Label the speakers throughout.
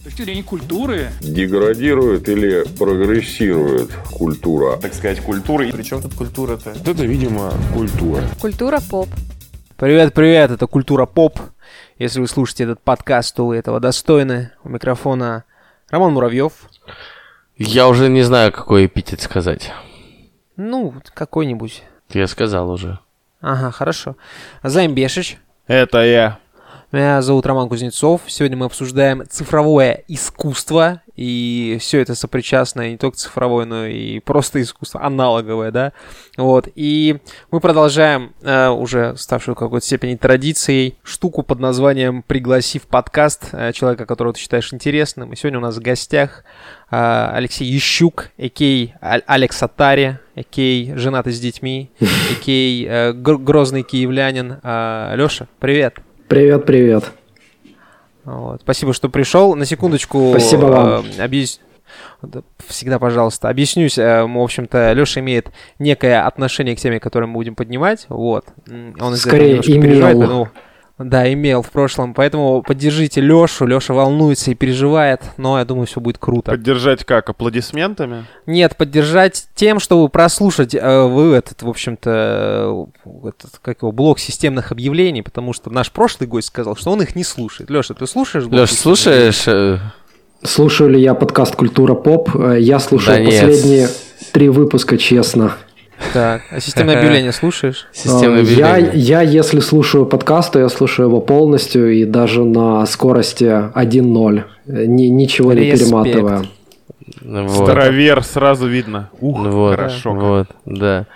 Speaker 1: С точки зрения культуры
Speaker 2: Деградирует или прогрессирует культура?
Speaker 3: так сказать, культуры.
Speaker 4: Причем тут культура-то?
Speaker 2: Это, видимо, культура.
Speaker 5: Культура поп.
Speaker 6: Привет, привет, это Культура Поп. Если вы слушаете этот подкаст, то вы этого достойны. У микрофона Роман Муравьев.
Speaker 7: Я уже не знаю, какой эпитет сказать.
Speaker 6: Ну, какой-нибудь.
Speaker 7: Я сказал уже.
Speaker 6: Ага, хорошо. Займ Бешич.
Speaker 3: Это я.
Speaker 6: Меня зовут Роман Кузнецов. Сегодня мы обсуждаем цифровое искусство. И все это сопричастно не только цифровое, но и просто искусство, аналоговое, да. Вот. И мы продолжаем э, уже ставшую в какой-то степени традицией штуку под названием «Пригласи в подкаст э, человека, которого ты считаешь интересным». И сегодня у нас в гостях э, Алексей Ещук, а.к.а. Аль- Алекс Атари, а.к.а. женатый с детьми, а.к.а. э, гр- грозный киевлянин. Э, Леша, привет.
Speaker 8: Привет, привет.
Speaker 6: Вот. Спасибо, что пришел. На секундочку.
Speaker 8: Спасибо вам.
Speaker 6: э, объяс- Да, Всегда, пожалуйста, объяснюсь. Э, В общем-то, Леша имеет некое отношение к теме, которую мы будем поднимать. Вот. Он
Speaker 8: Скорее,
Speaker 6: немножко
Speaker 8: имел.
Speaker 6: переживает, поэтому- Да, имел в прошлом. Поэтому поддержите Лешу. Леша волнуется и переживает, но я думаю, все будет круто.
Speaker 3: Поддержать как? Аплодисментами?
Speaker 6: Нет, поддержать тем, чтобы прослушать э, вы этот, в общем-то, э, этот, как его, блок системных объявлений, потому что наш прошлый гость сказал, что он их не слушает. Леша, ты слушаешь? блок
Speaker 7: Леш,
Speaker 6: системных
Speaker 7: слушаешь? э,
Speaker 8: Слушаю ли я подкаст «Культура поп»? Э, Я слушал
Speaker 7: Да нет.
Speaker 8: последние три выпуска, честно.
Speaker 6: Так, а системное объявление слушаешь?
Speaker 7: Системное
Speaker 8: Э, я,
Speaker 7: объявление.
Speaker 8: я, если слушаю подкаст, то я слушаю его полностью и даже на скорости 1.0. Э, ни- ничего не
Speaker 6: Респект.
Speaker 8: перематывая.
Speaker 7: Вот.
Speaker 3: Старовер, сразу видно. Ух,
Speaker 7: Вот,
Speaker 3: хорошо.
Speaker 7: Вот, да.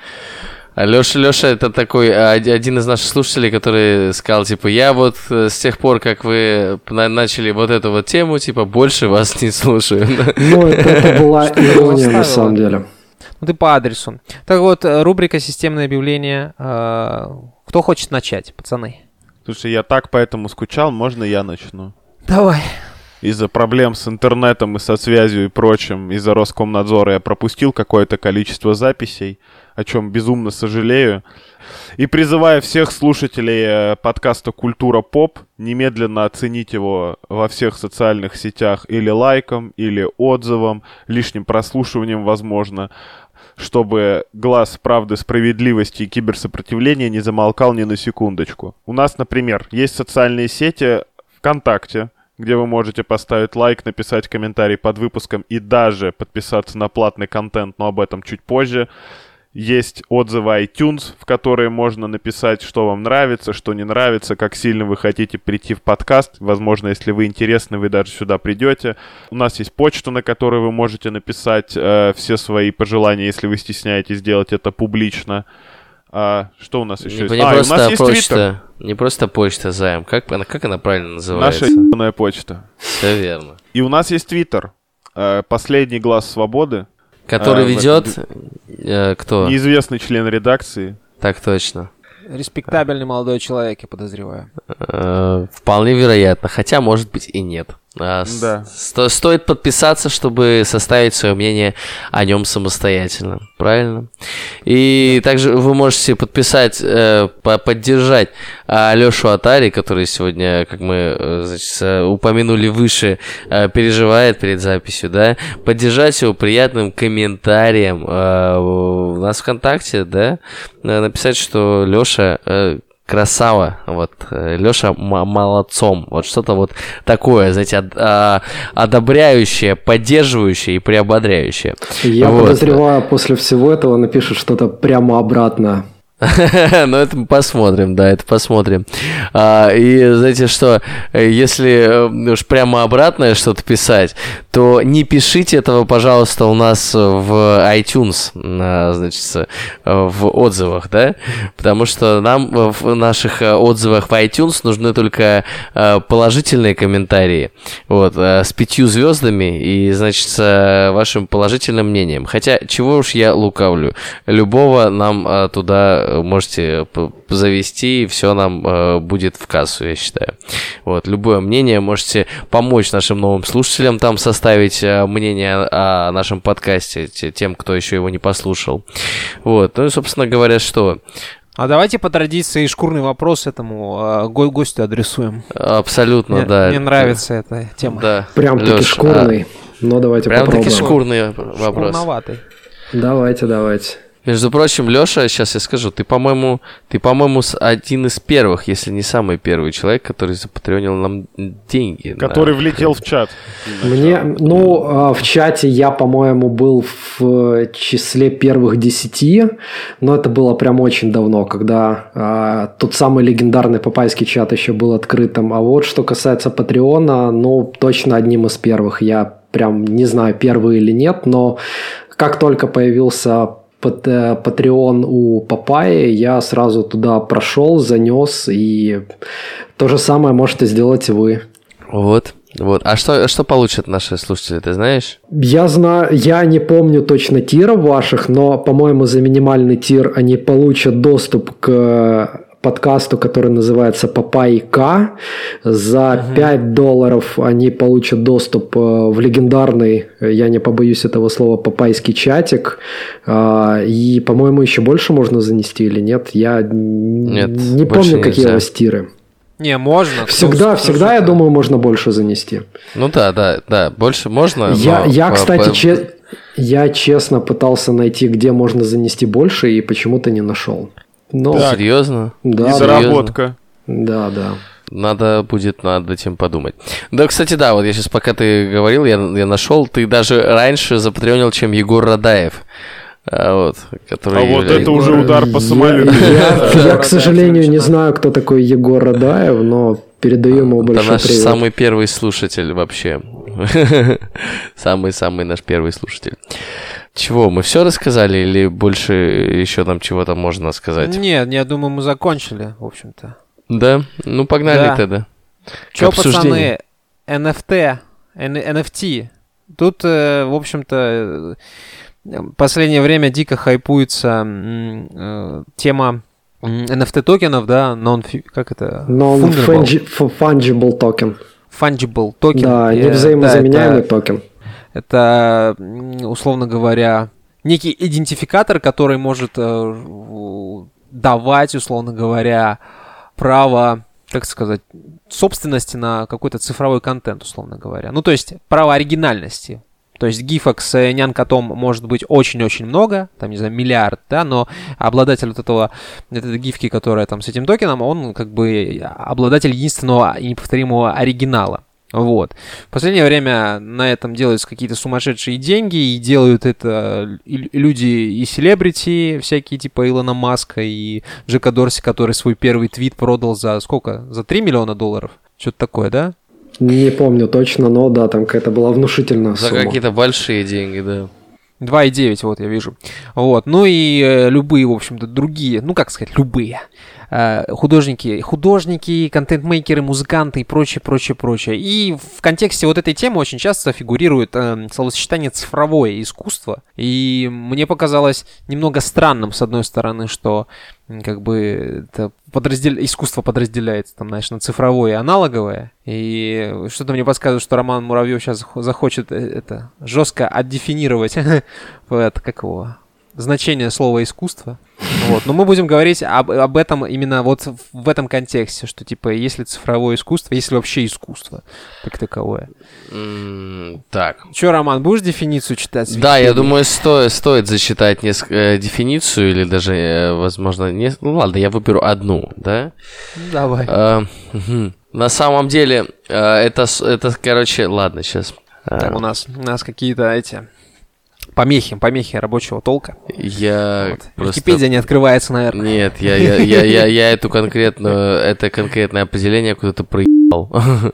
Speaker 7: А Леша, Леша, это такой а, од- один из наших слушателей, который сказал, типа, я вот э, с тех пор, как вы на- начали вот эту вот тему, типа, больше вас не слушаю.
Speaker 8: Ну, это, это была ирония на самом деле.
Speaker 6: Ну ты по адресу. Так вот, э, рубрика «Системное объявление». Э, Кто хочет начать, пацаны?
Speaker 3: Слушай, я так поэтому скучал, можно я начну?
Speaker 6: Давай.
Speaker 3: Из-за проблем с интернетом и со связью и прочим, из-за Роскомнадзора я пропустил какое-то количество записей, о чем безумно сожалею. И призываю всех слушателей э, подкаста «Культура поп» немедленно оценить его во всех социальных сетях или лайком, или отзывом, лишним прослушиванием, возможно, чтобы глаз правды, справедливости и киберсопротивления не замолкал ни на секундочку. У нас, например, есть социальные сети ВКонтакте, где вы можете поставить лайк, написать комментарий под выпуском и даже подписаться на платный контент, но об этом чуть позже. Есть отзывы iTunes, в которые можно написать, что вам нравится, что не нравится, как сильно вы хотите прийти в подкаст. Возможно, если вы интересны, вы даже сюда придете. У нас есть почта, на которой вы можете написать э, все свои пожелания, если вы стесняетесь делать это публично. А, что у нас еще
Speaker 7: Не,
Speaker 3: есть?
Speaker 7: не
Speaker 3: а, и у
Speaker 7: просто
Speaker 3: нас есть Твиттер.
Speaker 7: почта, не просто почта, Займ. Как она, как она правильно называется?
Speaker 3: Наша ебаная почта.
Speaker 7: Все верно.
Speaker 3: И у нас есть Твиттер. Э, Последний глаз свободы.
Speaker 7: Который
Speaker 3: А,
Speaker 7: ведет... э, кто?
Speaker 3: Неизвестный член редакции.
Speaker 7: Так точно.
Speaker 6: Респектабельный молодой человек, я подозреваю.
Speaker 7: Э, Вполне вероятно, хотя, может быть, и нет. А,
Speaker 3: Да.
Speaker 7: сто- стоит подписаться, чтобы составить свое мнение о нем самостоятельно. Правильно? И также вы можете подписать, э, по- поддержать Алешу Атари, который сегодня, как мы э, значит, э, упомянули выше, э, переживает перед записью, да, поддержать его приятным комментарием э, у нас ВКонтакте, да, Э, написать, что Леша красава, вот, Леша молодцом, вот что-то вот такое, знаете, од- а, одобряющее, поддерживающее и приободряющее.
Speaker 8: Я
Speaker 7: Вот.
Speaker 8: подозреваю, после всего этого напишут что-то прямо обратно.
Speaker 7: Ну, это мы посмотрим, да, это посмотрим. А, и знаете что, если э, уж прямо обратное что-то писать, то не пишите этого, пожалуйста, у нас в iTunes, а, значит, э, в отзывах, да, потому что нам в наших э, отзывах в iTunes нужны только положительные комментарии, вот, с пятью звездами и, значит, с вашим положительным мнением. Хотя, чего уж я лукавлю, любого нам туда можете завести, и все нам э, будет в кассу, я считаю. Вот, любое мнение можете помочь нашим новым слушателям там составить э, мнение о нашем подкасте, те- тем, кто еще его не послушал. Вот, ну и, собственно говоря, что...
Speaker 6: А давайте по традиции шкурный вопрос этому э, го- гостю адресуем.
Speaker 7: Абсолютно,
Speaker 6: мне,
Speaker 7: да.
Speaker 6: мне нравится эта тема.
Speaker 7: Да.
Speaker 8: Прям таки
Speaker 7: а
Speaker 8: шкурный. Но давайте
Speaker 7: Прям таки
Speaker 8: попробуем.
Speaker 7: шкурный вопрос.
Speaker 6: Шкурноватый.
Speaker 8: Давайте, давайте.
Speaker 7: Между прочим, Лёша, сейчас я скажу, ты, по-моему, ты, по-моему, один из первых, если не самый первый человек, который запатреонил нам деньги. на-
Speaker 3: Который влетел в чат.
Speaker 8: Мне, ну, а, в чате я, по-моему, был в числе первых десяти, но это было прям очень давно, когда а, тот самый легендарный папайский чат еще был открытым. А вот что касается Патреона, ну, точно одним из первых. Я прям не знаю, первый или нет, но как только появился э, Patreon у Папайи, я сразу туда прошел, занес, и то же самое можете сделать и вы.
Speaker 7: Вот, вот. А что, что получат наши слушатели, ты знаешь?
Speaker 8: Я знаю, я не помню точно тиров ваших, но, по-моему, за минимальный тир они получат доступ к подкасту, который называется Папайка. За 5 долларов они получат доступ э, в легендарный, э, я не побоюсь этого слова, папайский чатик. А, И, по-моему, еще больше можно занести или нет? Я
Speaker 7: Нет,
Speaker 8: не помню, какие
Speaker 7: нельзя.
Speaker 6: Не, можно. Кто-
Speaker 8: Всегда,
Speaker 6: кто
Speaker 8: всегда, я
Speaker 6: что-то-
Speaker 8: думаю, можно больше занести.
Speaker 7: Ну да, да, да, больше можно.
Speaker 8: Я,
Speaker 7: но
Speaker 8: я
Speaker 7: по-
Speaker 8: кстати,
Speaker 7: по-
Speaker 8: че- я честно пытался найти, где можно занести больше, и почему-то не нашел. Ну,
Speaker 3: Так.
Speaker 7: Серьезно?
Speaker 8: да,
Speaker 3: заработка.
Speaker 8: да, да.
Speaker 7: Надо будет над этим подумать. Да, кстати, да, вот я сейчас, пока ты говорил, я, я нашел, ты даже раньше запатреонил, чем Егор Радаев. А, вот, который
Speaker 3: А вот это уже удар по самолету.
Speaker 8: я- я, к сожалению, не знаю, кто такой Егор Радаев, но передаю ему
Speaker 7: Это
Speaker 8: большой
Speaker 7: наш
Speaker 8: привет.
Speaker 7: самый первый слушатель вообще. Самый-самый наш первый слушатель. Чего, мы все рассказали или больше еще нам чего-то можно сказать?
Speaker 6: Нет, я думаю, мы закончили, в общем-то.
Speaker 7: Да? Ну, погнали
Speaker 6: Да.
Speaker 7: тогда.
Speaker 6: Че, пацаны, NFT, NFT. Тут, э, в общем-то, э, последнее время дико хайпуется э, тема NFT токенов, да, non как это? Fungible.
Speaker 8: Non-fungible токен.
Speaker 6: Fungible токен.
Speaker 8: Да, невзаимозаменяемый
Speaker 6: да, это-
Speaker 8: токен.
Speaker 6: Это, условно говоря, некий идентификатор, который может э, давать, условно говоря, право, как сказать, собственности на какой-то цифровой контент, условно говоря. Ну, то есть право оригинальности. То есть гифок с э, нянкотом может быть очень-очень много, там, не знаю, миллиард, да, но обладатель вот этого, этой гифки, которая там с этим токеном, он как бы обладатель единственного и неповторимого оригинала. Вот. В последнее время на этом делаются какие-то сумасшедшие деньги, и делают это и люди и селебрити, всякие типа Илона Маска и Джека Дорси, который свой первый твит продал за сколько? За 3 миллиона долларов? Что-то такое, да?
Speaker 8: Не помню точно, но да, там какая-то была внушительная
Speaker 7: За
Speaker 8: сумма.
Speaker 7: какие-то большие деньги, да.
Speaker 6: 2,9, вот я вижу. Вот. Ну и э, любые, в общем-то, другие, ну как сказать, любые художники, художники, контент-мейкеры, музыканты и прочее, прочее, прочее. И в контексте вот этой темы очень часто фигурирует э, словосочетание цифровое искусство. И мне показалось немного странным, с одной стороны, что как бы это подраздел... искусство подразделяется, там, знаешь, на цифровое и аналоговое. И что-то мне подсказывает, что Роман Муравьев сейчас захочет э, это жестко отдефинировать как его, значение слова искусство. Вот. Но мы будем говорить об, об этом именно вот в- этом контексте, что типа есть ли цифровое искусство, есть ли вообще искусство как таковое.
Speaker 7: М, Так.
Speaker 6: Че, Роман, будешь дефиницию читать?
Speaker 7: Да, я думаю, стоит, стоит зачитать несколько, э, дефиницию или даже, э, возможно, не... Ну ладно, я выберу одну, да?
Speaker 6: Ну, Давай.
Speaker 7: Мгм. На самом деле, э, это, это, короче, ладно, сейчас.
Speaker 6: Так, у нас, у нас какие-то эти помехи, помехи рабочего толка.
Speaker 7: Я
Speaker 6: Вот.
Speaker 7: просто...
Speaker 6: Википедия не открывается, наверное.
Speaker 7: Нет, я, я, я, я, я эту конкретную, это конкретное определение куда-то проебал.
Speaker 6: А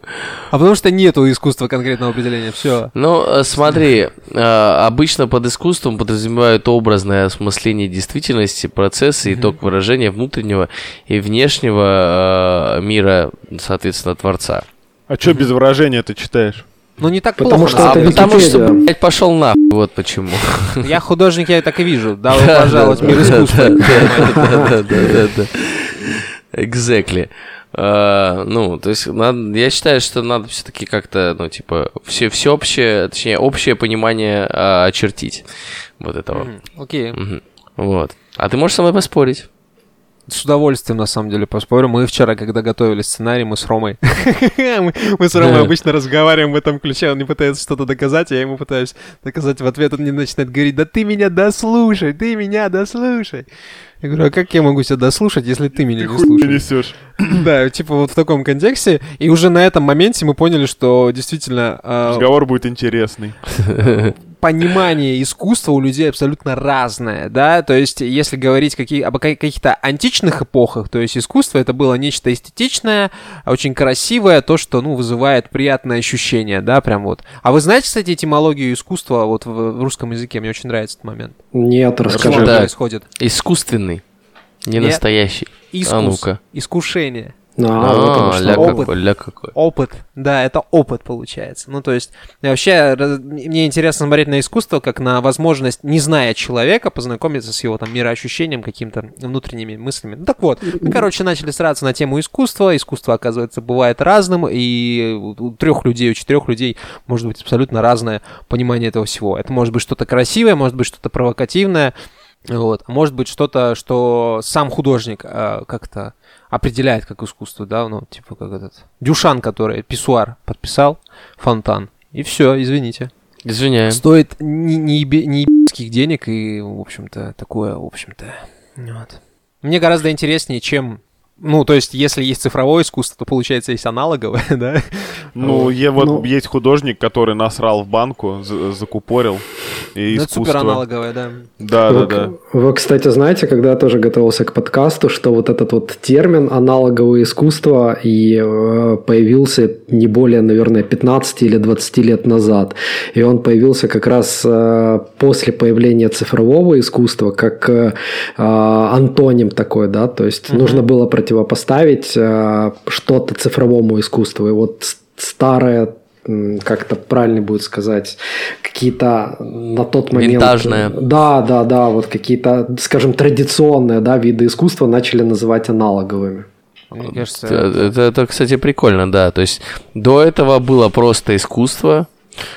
Speaker 6: потому что нету искусства конкретного определения. Все.
Speaker 7: Ну, э, смотри, э, обычно под искусством подразумевают образное осмысление действительности, процесса, итог выражения внутреннего и внешнего э, мира, соответственно, Творца.
Speaker 3: А что без выражения ты читаешь?
Speaker 6: Ну не так
Speaker 8: Потому
Speaker 6: плохо.
Speaker 8: что
Speaker 6: на деле.
Speaker 7: потому что, блядь, пошел нахуй, вот почему.
Speaker 6: Я художник, я так и вижу. Пожаловать в мир искусства.
Speaker 7: Да-да-да. Exactly. А, ну, то есть, надо- я считаю, что надо все-таки как-то, ну, типа, все, всеобщее, точнее, общее понимание а, очертить вот этого.
Speaker 6: Окей.
Speaker 7: Вот. А ты можешь со мной поспорить?
Speaker 6: С удовольствием, на самом деле, поспорю. Мы вчера, когда готовили сценарий, мы с Ромой... мы, с Ромой обычно разговариваем в этом ключе. Он не пытается что-то доказать, а я ему пытаюсь доказать в ответ. Он мне начинает говорить, да ты меня дослушай, ты меня дослушай. Я говорю, а как я могу тебя дослушать, если ты меня не
Speaker 3: Хуй
Speaker 6: слушаешь?
Speaker 3: несешь.
Speaker 6: Да, типа вот в таком контексте. И уже на этом моменте мы поняли, что действительно а,
Speaker 3: Разговор будет интересный.
Speaker 6: понимание искусства у людей абсолютно разное, да, то есть если говорить какие, об ка- каких-то античных эпохах, то есть искусство это было нечто эстетичное, очень красивое, то, что, ну, вызывает приятное ощущение, да, прям вот. А вы знаете, кстати, этимологию искусства вот в, в русском языке? Мне очень нравится этот момент.
Speaker 8: Нет,
Speaker 6: Что
Speaker 8: расскажи.
Speaker 7: Да.
Speaker 6: происходит?
Speaker 7: Искусственный. Не
Speaker 6: Нет.
Speaker 7: настоящий.
Speaker 6: Искус,
Speaker 7: А ну-ка.
Speaker 6: искушение.
Speaker 8: А, оно
Speaker 7: А,
Speaker 8: что.
Speaker 7: ля
Speaker 6: Опыт.
Speaker 7: какой, ля какой.
Speaker 6: Опыт, да, это опыт получается. Ну, то есть, вообще, раз- мне интересно смотреть на искусство как на возможность, не зная человека, познакомиться с его там мироощущением, какими-то внутренними мыслями. Ну, так вот, мы, короче, начали сраться на тему искусства. Искусство, оказывается, бывает разным, и у трех людей, у четырех людей может быть абсолютно разное понимание этого всего. Это может быть что-то красивое, может быть что-то провокативное, вот. А может быть что-то, что сам художник э, как-то определяет как искусство, да, ну, типа как этот Дюшан, который писсуар подписал, фонтан. И все, извините.
Speaker 7: Извиняем.
Speaker 6: Стоит не, не, не ебских денег и, в общем-то, такое, в общем-то. Вот. Мне гораздо интереснее, чем... Ну, то есть, если есть цифровое искусство, то, получается, есть аналоговое, да?
Speaker 3: Ну, е- вот
Speaker 8: Ну.
Speaker 3: есть художник, который насрал в банку, за- закупорил. И
Speaker 6: Ну, это
Speaker 3: искусство.
Speaker 6: супер аналоговое, да.
Speaker 3: Да, да,
Speaker 8: Вы,
Speaker 3: да.
Speaker 8: вы, кстати, знаете, когда я тоже готовился к подкасту, что вот этот вот термин аналоговое искусство и э, появился не более, наверное, 15 или 20 лет назад. И он появился как раз э, после появления цифрового искусства, как э, э, антоним такой, да, то есть нужно было противопоставить э, что-то цифровому искусству. И вот старое как это правильно будет сказать, какие-то на тот момент...
Speaker 7: Винтажное.
Speaker 8: Да, да, да, вот какие-то, скажем, традиционные да, виды искусства начали называть аналоговыми.
Speaker 6: Мне кажется,
Speaker 7: Это, это, это, кстати, прикольно, да. То есть до этого было просто искусство.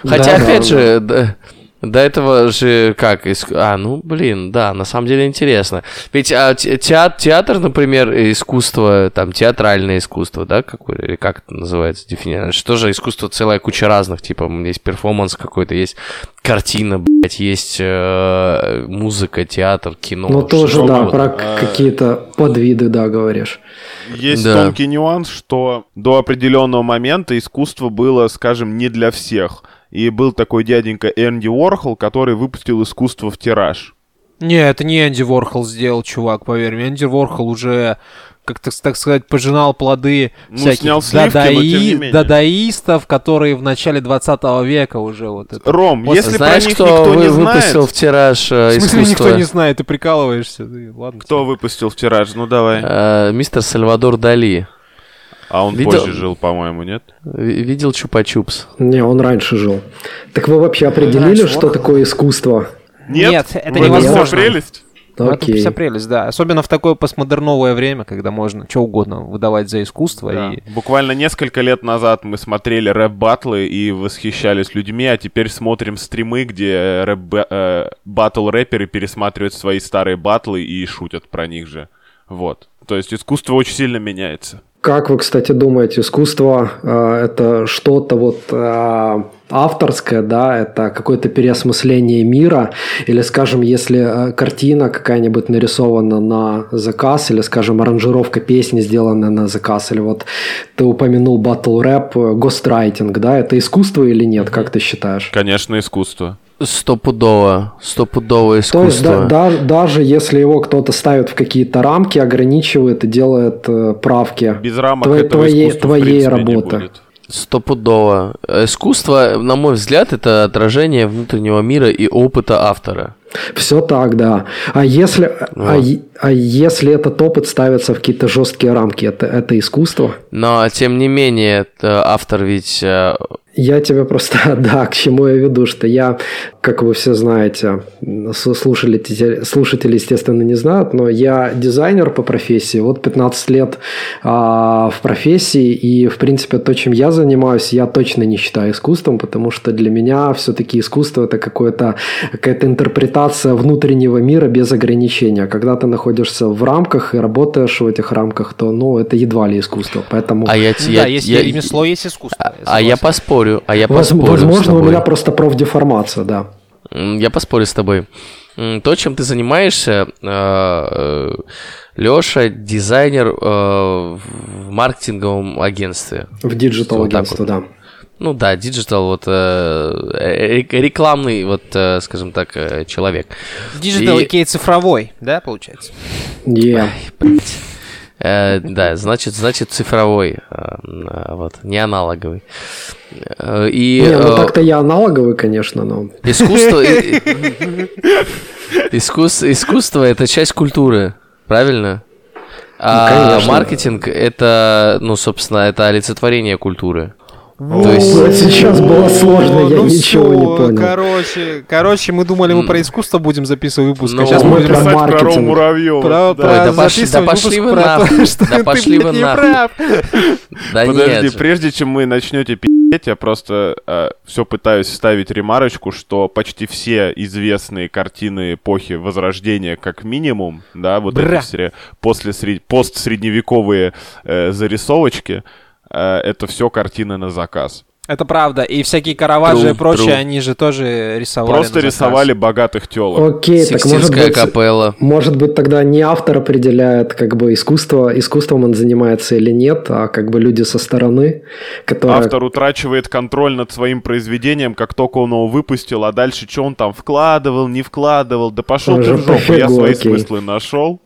Speaker 7: Хотя,
Speaker 8: Да,
Speaker 7: опять
Speaker 8: да,
Speaker 7: же, до, до этого же как? иск- А, ну, блин, да, на самом деле интересно. Ведь а, те- теат- театр, например, искусство, там, театральное искусство, да, какое, или как это называется, дефинировать? Что же искусство целая куча разных, типа, есть перформанс какой-то, есть картина, блядь, есть э, музыка, театр, кино.
Speaker 8: Ну, тоже, да,
Speaker 7: угодно.
Speaker 8: про
Speaker 3: А.
Speaker 8: какие-то подвиды, да, говоришь.
Speaker 3: Есть
Speaker 7: Да.
Speaker 3: тонкий нюанс, что до определенного момента искусство было, скажем, не для всех. И был такой дяденька Энди Уорхол, который выпустил искусство в тираж.
Speaker 6: Не, это не Энди Ворхол сделал, чувак, поверь мне. Энди Ворхол уже, как так, так сказать, пожинал плоды
Speaker 3: Ну,
Speaker 6: всяких
Speaker 3: снял сливки,
Speaker 6: дадаи- дадаистов, которые в начале 20 века уже вот это.
Speaker 3: Ром,
Speaker 6: Вот
Speaker 3: если
Speaker 7: Знаешь,
Speaker 3: про них
Speaker 7: кто
Speaker 3: никто
Speaker 7: вы-
Speaker 3: не
Speaker 7: выпустил
Speaker 3: знает...
Speaker 7: в тираж э,
Speaker 6: В смысле,
Speaker 7: искусство?
Speaker 6: никто не знает, ты прикалываешься. Ты- ладно.
Speaker 3: Кто выпустил в тираж? Ну, давай.
Speaker 7: Э, мистер Сальвадор Дали.
Speaker 3: А он
Speaker 7: Видел-
Speaker 3: позже жил, по-моему, нет?
Speaker 7: Ви- Видел Чупа-Чупс?
Speaker 8: Не, он раньше жил. Так вы вообще определили,
Speaker 6: Раньше
Speaker 8: что
Speaker 6: Уорхол?
Speaker 8: такое искусство?
Speaker 6: Нет, это
Speaker 3: В
Speaker 6: невозможно.
Speaker 3: вся прелесть.
Speaker 6: Ну, это вся прелесть, да. Особенно в такое постмодерновое время, когда можно что угодно выдавать за искусство.
Speaker 3: Да.
Speaker 6: И...
Speaker 3: Буквально несколько лет назад мы смотрели рэп-баттлы и восхищались людьми, а теперь смотрим стримы, где рэп э, батл-рэперы пересматривают свои старые батлы и шутят про них же. Вот. То есть искусство очень сильно меняется.
Speaker 8: Как вы, кстати, думаете, искусство э, это что-то вот э, авторское, да, это какое-то переосмысление мира, или, скажем, если э, картина какая-нибудь нарисована на заказ, или, скажем, аранжировка песни сделана на заказ, или вот ты упомянул батл рэп, гострайтинг, да, это искусство или нет, как ты считаешь?
Speaker 3: Конечно, искусство.
Speaker 7: Стопудово. Стопудово
Speaker 8: То есть да-
Speaker 7: искусство.
Speaker 8: да- даже если его кто-то ставит в какие-то рамки, ограничивает и делает э, правки,
Speaker 3: Без рамок
Speaker 8: Твоей-
Speaker 3: этого
Speaker 8: твоей- твоей
Speaker 3: принципе, не
Speaker 8: работы.
Speaker 3: будет.
Speaker 7: Стопудово. Искусство, на мой взгляд, это отражение внутреннего мира и опыта автора.
Speaker 8: Все так, да. А если, а,
Speaker 7: Вот.
Speaker 8: е- а если этот опыт ставится в какие-то жесткие рамки, это, это искусство?
Speaker 7: Но, тем не менее, автор ведь...
Speaker 8: Я тебе просто, да, к чему я веду, что я, как вы все знаете, слушатели, слушатели, естественно, не знают, но я дизайнер по профессии, вот 15 лет а, в профессии, и, в принципе, то, чем я занимаюсь, я точно не считаю искусством, потому что для меня все-таки искусство – это какое-то, какая-то интерпретация внутреннего мира без ограничения. Когда ты находишься в рамках и работаешь в этих рамках, то, ну, это едва ли искусство, поэтому...
Speaker 7: А я,
Speaker 6: Да,
Speaker 7: я,
Speaker 6: есть
Speaker 7: я-
Speaker 6: ремесло, есть искусство.
Speaker 7: а, а я поспорю, а я поспорю с
Speaker 8: Возможно, у
Speaker 7: тобой.
Speaker 8: меня просто профдеформация, да.
Speaker 7: Я поспорю с тобой. То, чем ты занимаешься, Леша, дизайнер э, в маркетинговом агентстве.
Speaker 8: В digital
Speaker 7: Вот
Speaker 8: да.
Speaker 7: Ну да, digital, вот э, э, рекламный, вот, э, скажем так, э, человек.
Speaker 6: Digital
Speaker 7: И-
Speaker 6: окей цифровой, да, получается?
Speaker 8: Yeah.
Speaker 7: Блядь. Э, да, значит, значит цифровой, э, э, вот, не аналоговый. И
Speaker 8: Не, ну так-то я аналоговый, конечно, но...
Speaker 7: искусство, и- искус- искусство это часть культуры, правильно? А
Speaker 8: Ну,
Speaker 7: маркетинг это, ну, собственно, это олицетворение культуры.
Speaker 8: То
Speaker 7: есть-
Speaker 8: Вот сейчас было сложно, я
Speaker 6: ну
Speaker 8: ничего
Speaker 6: всё,
Speaker 8: не понял.
Speaker 6: Короче, короче, мы думали, мы про искусство будем записывать выпуск,
Speaker 7: Ну,
Speaker 6: а сейчас
Speaker 8: мы
Speaker 6: будем
Speaker 8: про
Speaker 3: Писать про. Рому Муравьева.
Speaker 6: про,
Speaker 3: Да.
Speaker 6: про
Speaker 7: Ой, да пошли- да пошли вы нахуй.
Speaker 6: то, что
Speaker 7: Да
Speaker 6: ты,
Speaker 7: пошли вы
Speaker 6: не
Speaker 7: нахуй.
Speaker 6: прав.
Speaker 7: Да
Speaker 3: Подожди,
Speaker 7: нет.
Speaker 3: прежде чем мы начнете пи***ть, я просто все пытаюсь вставить ремарочку, что почти все известные картины эпохи Возрождения, как минимум, да, вот
Speaker 6: Бра.
Speaker 3: эти все после сред... постсредневековые э, зарисовочки, э, это все картины на заказ.
Speaker 6: Это правда. И всякие Караваджо и
Speaker 7: True,
Speaker 6: прочее,
Speaker 7: true.
Speaker 6: они же тоже рисовали
Speaker 3: Просто
Speaker 6: на заказ.
Speaker 3: рисовали богатых телок.
Speaker 8: Окей, так может быть...
Speaker 7: капелла.
Speaker 8: Может быть, тогда не автор определяет, как бы искусство, искусством он занимается или нет, а как бы люди со стороны, которые...
Speaker 3: Автор утрачивает контроль над своим произведением, как только он его выпустил, а дальше что он там вкладывал, не вкладывал, да пошел ты в жопу, я свои
Speaker 8: окей.
Speaker 3: смыслы нашел.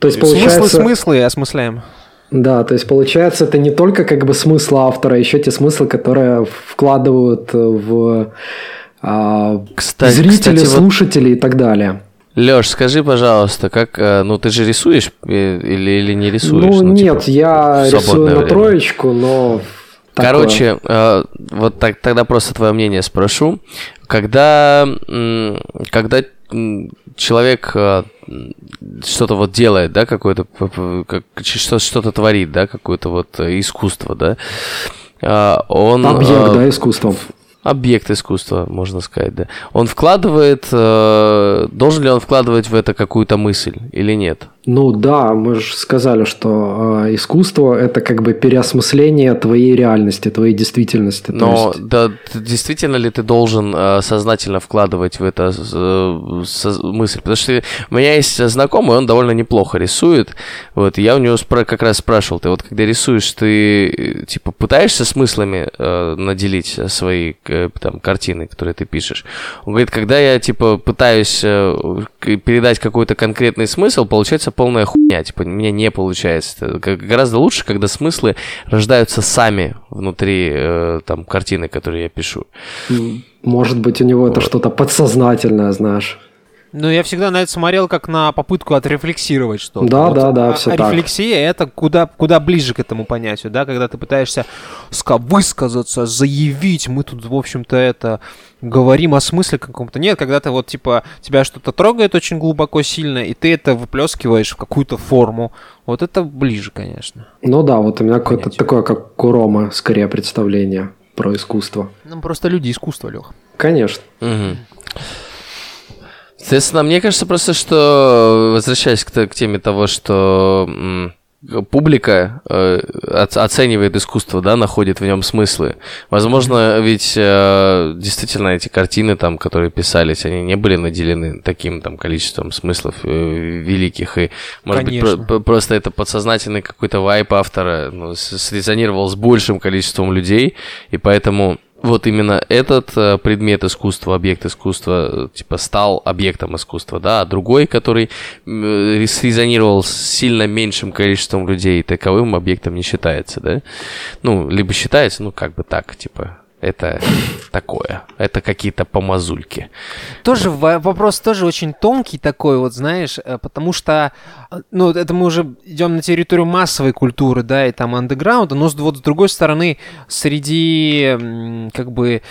Speaker 8: То есть
Speaker 6: Смыслы,
Speaker 8: получается...
Speaker 6: смыслы осмысляем.
Speaker 8: Да, то есть получается, это не только как бы смысл автора, а еще те смыслы, которые вкладывают в а,
Speaker 7: Кстати-
Speaker 8: зрители,
Speaker 7: кстати, вот-
Speaker 8: слушатели и так далее.
Speaker 7: Леш, скажи, пожалуйста, как, э, ну ты же рисуешь э, или, или не рисуешь?
Speaker 8: ну,
Speaker 7: типа,
Speaker 8: нет, я
Speaker 7: в
Speaker 8: рисую
Speaker 7: свободное
Speaker 8: на
Speaker 7: время?
Speaker 8: троечку, но...
Speaker 7: Короче, э, вот так, тогда просто твое мнение спрошу. Когда, когда человек э, что-то вот делает, да, какое-то, как, что-то творит, да, какое-то вот э, искусство, да, э, он...
Speaker 8: Объект,
Speaker 7: э,
Speaker 8: да, искусства.
Speaker 7: Объект искусства, можно сказать, да. Он вкладывает, э, должен ли он вкладывать в это какую-то мысль или нет?
Speaker 8: Ну да, мы же сказали, что э, искусство это как бы переосмысление твоей реальности, твоей действительности.
Speaker 7: Но
Speaker 8: есть-
Speaker 7: да, действительно ли ты должен э, сознательно вкладывать в это э, со- мысль? Потому что у меня есть знакомый, он довольно неплохо рисует. Вот, я у него спра- как раз спрашивал, ты вот когда рисуешь, ты э, типа пытаешься смыслами э, наделить свои там картины, которые ты пишешь? Он говорит, когда я типа пытаюсь э, передать какой-то конкретный смысл, получается полная хуйня, типа у меня не получается. Это гораздо лучше, когда смыслы рождаются сами внутри э, там картины, которые я пишу.
Speaker 8: может быть, у него это что-то подсознательное, знаешь.
Speaker 6: Ну, я всегда на это смотрел как на попытку отрефлексировать что-то.
Speaker 8: Да, да, да,
Speaker 6: а-
Speaker 8: всё
Speaker 6: а
Speaker 8: так.
Speaker 6: рефлексия это куда, куда ближе к этому понятию, да, когда ты пытаешься ска- высказаться, заявить, мы тут, в общем-то, это говорим о смысле каком-то. Нет, когда ты вот, типа, тебя что-то трогает очень глубоко, сильно, и ты это выплескиваешь в какую-то форму. Вот это ближе, конечно.
Speaker 8: Ну да, вот у меня какое-то такое, как у Рома, скорее, представление про искусство.
Speaker 6: Ну, просто люди искусства, Лех.
Speaker 8: Конечно.
Speaker 7: Мгм. Соответственно, мне кажется просто, что возвращаясь к, к теме того, что публика э, оц- оценивает искусство, да, находит в нем смыслы. Возможно, ведь э, действительно эти картины, там, которые писались, они не были наделены таким там количеством смыслов э, великих. И, может быть,
Speaker 6: Конечно.
Speaker 7: про- про- просто это подсознательный какой-то вайп автора ну, срезонировал с большим количеством людей, и поэтому вот именно этот э, предмет искусства, объект искусства, э, типа, стал объектом искусства, да, а другой, который э, срезонировал с сильно меньшим количеством людей, таковым объектом не считается, да? Ну, либо считается, ну, как бы так, типа, это такое. Это какие-то помазульки.
Speaker 6: Тоже вопрос тоже очень тонкий такой, вот знаешь, э, потому что, э, ну, это мы уже идем на территорию массовой культуры, да, и там андеграунда, но вот с другой стороны, среди, как бы,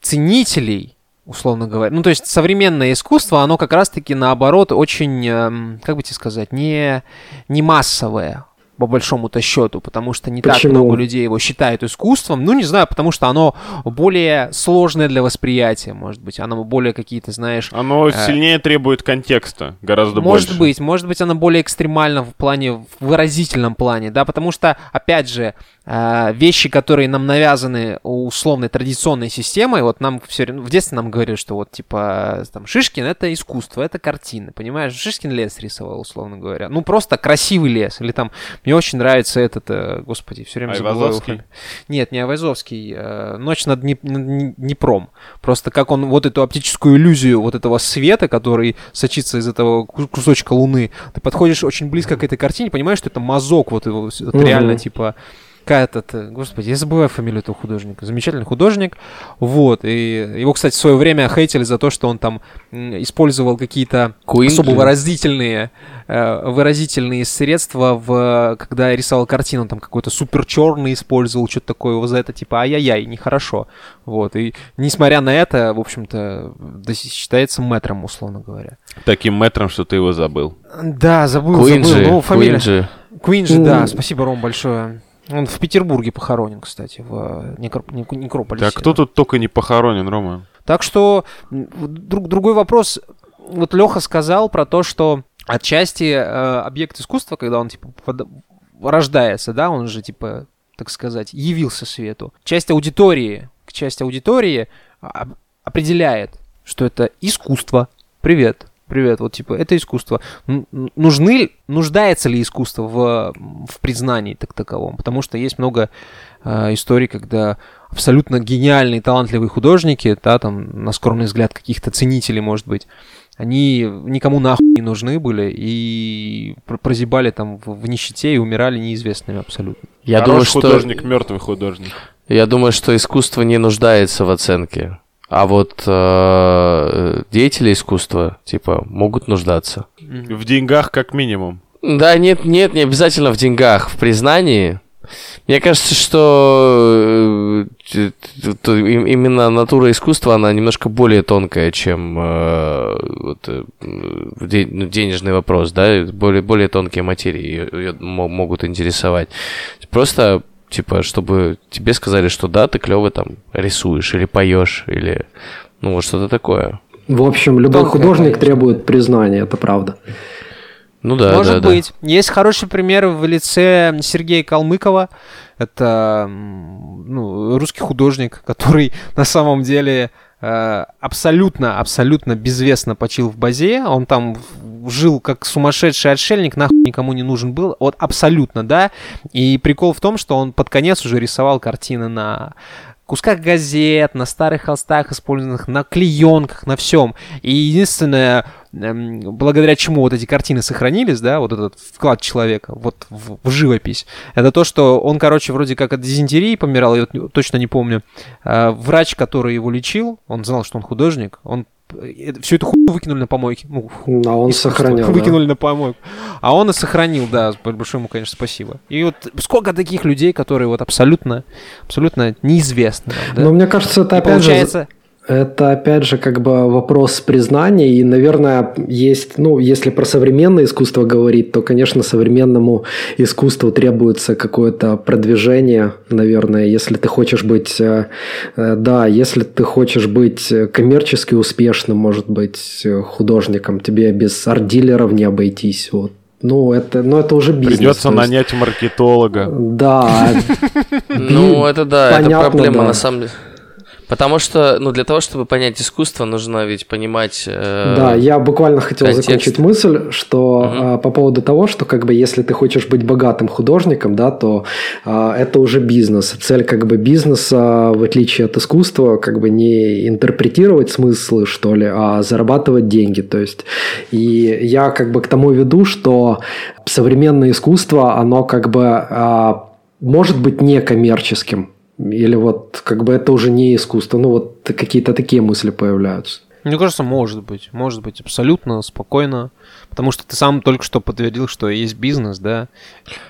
Speaker 6: ценителей, условно говоря, ну, то есть современное искусство, оно как раз-таки, наоборот, очень, эм, как бы тебе сказать, не, не массовое, по большому-то счету, потому что не так
Speaker 8: Почему?
Speaker 6: много людей его считают искусством. Ну, не знаю, потому что оно более сложное для восприятия, может быть. Оно более какие-то, знаешь...
Speaker 3: Оно
Speaker 6: Э,
Speaker 3: сильнее требует контекста, гораздо
Speaker 6: Может
Speaker 3: больше.
Speaker 6: быть, может быть, она более экстремальна в плане, в выразительном плане, да, потому что, опять же, вещи, которые нам навязаны условной традиционной системой, вот нам все в детстве нам говорили, что вот, типа, там, Шишкин — это искусство, это картины, понимаешь? Шишкин лес рисовал, условно говоря. Ну, просто красивый лес, или там, мне очень нравится этот, э, господи, все время забываю
Speaker 3: Айвазовский?
Speaker 6: Нет, не Айвазовский, э, «Ночь над Днепром». Просто как он вот эту оптическую иллюзию вот этого света, который сочится из этого ку- кусочка луны, ты подходишь очень близко к этой картине, понимаешь, что это мазок, вот, его- вот
Speaker 8: Мгм.
Speaker 6: реально, типа, какая-то, т- господи, я забываю фамилию этого художника. Замечательный художник. Вот. И его, кстати, в свое время хейтили за то, что он там использовал какие-то особо выразительные, э, выразительные средства, в, когда рисовал картину, там какой-то супер черный использовал, что-то такое, его за это типа ай-яй-яй, нехорошо. Вот. И несмотря на это, в общем-то, считается мэтром, условно говоря.
Speaker 3: Таким метром, что ты его забыл.
Speaker 6: Да, забыл,
Speaker 7: Куинджи,
Speaker 6: забыл. Ну, фамилия.
Speaker 7: Куинджи.
Speaker 6: Куинджи, да, спасибо, Ром, большое. Он в Петербурге похоронен, кстати, в э, некроп- нек- некрополисе.
Speaker 3: Да кто тут только не похоронен, Рома?
Speaker 6: Так что друг- другой вопрос. Вот Леха сказал про то, что отчасти э, объект искусства, когда он типа под- рождается, да, он же типа, так сказать, явился свету. Часть аудитории, часть аудитории а- определяет, что это искусство. Привет. Привет, вот типа, это искусство. Нужны, нуждается ли искусство в, в признании так таковом? Потому что есть много э, историй, когда абсолютно гениальные, талантливые художники, да, там, на скромный взгляд каких-то ценителей, может быть, они никому нахуй не нужны были и пр- прозябали там в, в нищете и умирали неизвестными абсолютно.
Speaker 7: Я
Speaker 3: Хороший
Speaker 7: думаю, что...
Speaker 3: художник, мертвый художник.
Speaker 7: Я думаю, что искусство не нуждается в оценке. А вот э, деятели искусства, типа, могут нуждаться.
Speaker 3: В деньгах как минимум.
Speaker 7: Да, нет, нет, не обязательно в деньгах, в признании. Мне кажется, что э, именно натура искусства, она немножко более тонкая, чем э, вот, э, ну, денежный вопрос, да, более, более тонкие материи мо- могут интересовать. Просто, типа, чтобы тебе сказали, что да, ты клево там рисуешь или поешь, или ну вот что-то такое.
Speaker 8: В общем, любой
Speaker 6: Тонкая,
Speaker 8: художник
Speaker 6: конечно.
Speaker 8: требует признания, это правда.
Speaker 7: Ну да,
Speaker 6: Может
Speaker 7: да, да.
Speaker 6: быть. Есть хороший пример в лице Сергея Калмыкова. Это ну, русский художник, который на самом деле э, абсолютно, абсолютно безвестно почил в базе. Он там в- жил как сумасшедший отшельник, нахуй никому не нужен был. Вот абсолютно, да. И прикол в том, что он под конец уже рисовал картины на кусках газет, на старых холстах, использованных на клеенках, на всем. И единственное, эм, благодаря чему вот эти картины сохранились, да, вот этот вклад человека вот в, в живопись, это то, что он, короче, вроде как от дизентерии помирал, я вот точно не помню. А, врач, который его лечил, он знал, что он художник, он всю эту хуйню выкинули на помойке. Ну,
Speaker 8: А он
Speaker 6: искусство
Speaker 8: сохранял. да.
Speaker 6: Выкинули на помойку. А он и сохранил, да, большое ему, конечно, спасибо. И вот сколько таких людей, которые вот абсолютно, абсолютно неизвестны. нам, да?
Speaker 8: Но мне кажется, это
Speaker 6: И
Speaker 8: опять же... Это опять же как бы вопрос признания, и, наверное, есть, ну, если про современное искусство говорить, то, конечно, современному искусству требуется какое-то продвижение, наверное, если ты хочешь быть, э, э, да, если ты хочешь быть коммерчески успешным, может быть, художником, тебе без арт-дилеров не обойтись, вот. Ну, это, ну, это уже бизнес.
Speaker 3: Придется
Speaker 8: есть-
Speaker 3: нанять маркетолога.
Speaker 8: Да,
Speaker 7: Ну, это да, это проблема на самом деле. Потому что, ну, для того, чтобы понять искусство, нужно ведь понимать... э,
Speaker 8: Да, я буквально хотел
Speaker 7: контекст.
Speaker 8: закончить мысль, что
Speaker 7: Мгм.
Speaker 8: а, по поводу того, что как бы если ты хочешь быть богатым художником, да, то а, это уже бизнес. Цель как бы бизнеса, в отличие от искусства, как бы не интерпретировать смыслы, что ли, а зарабатывать деньги. То есть, и я как бы к тому веду, что современное искусство, оно как бы а, может быть некоммерческим. Или вот как бы это уже не искусство? Ну вот какие-то такие мысли появляются.
Speaker 6: Мне кажется, может быть. Может быть абсолютно спокойно. Потому что ты сам только что подтвердил, что есть бизнес, да,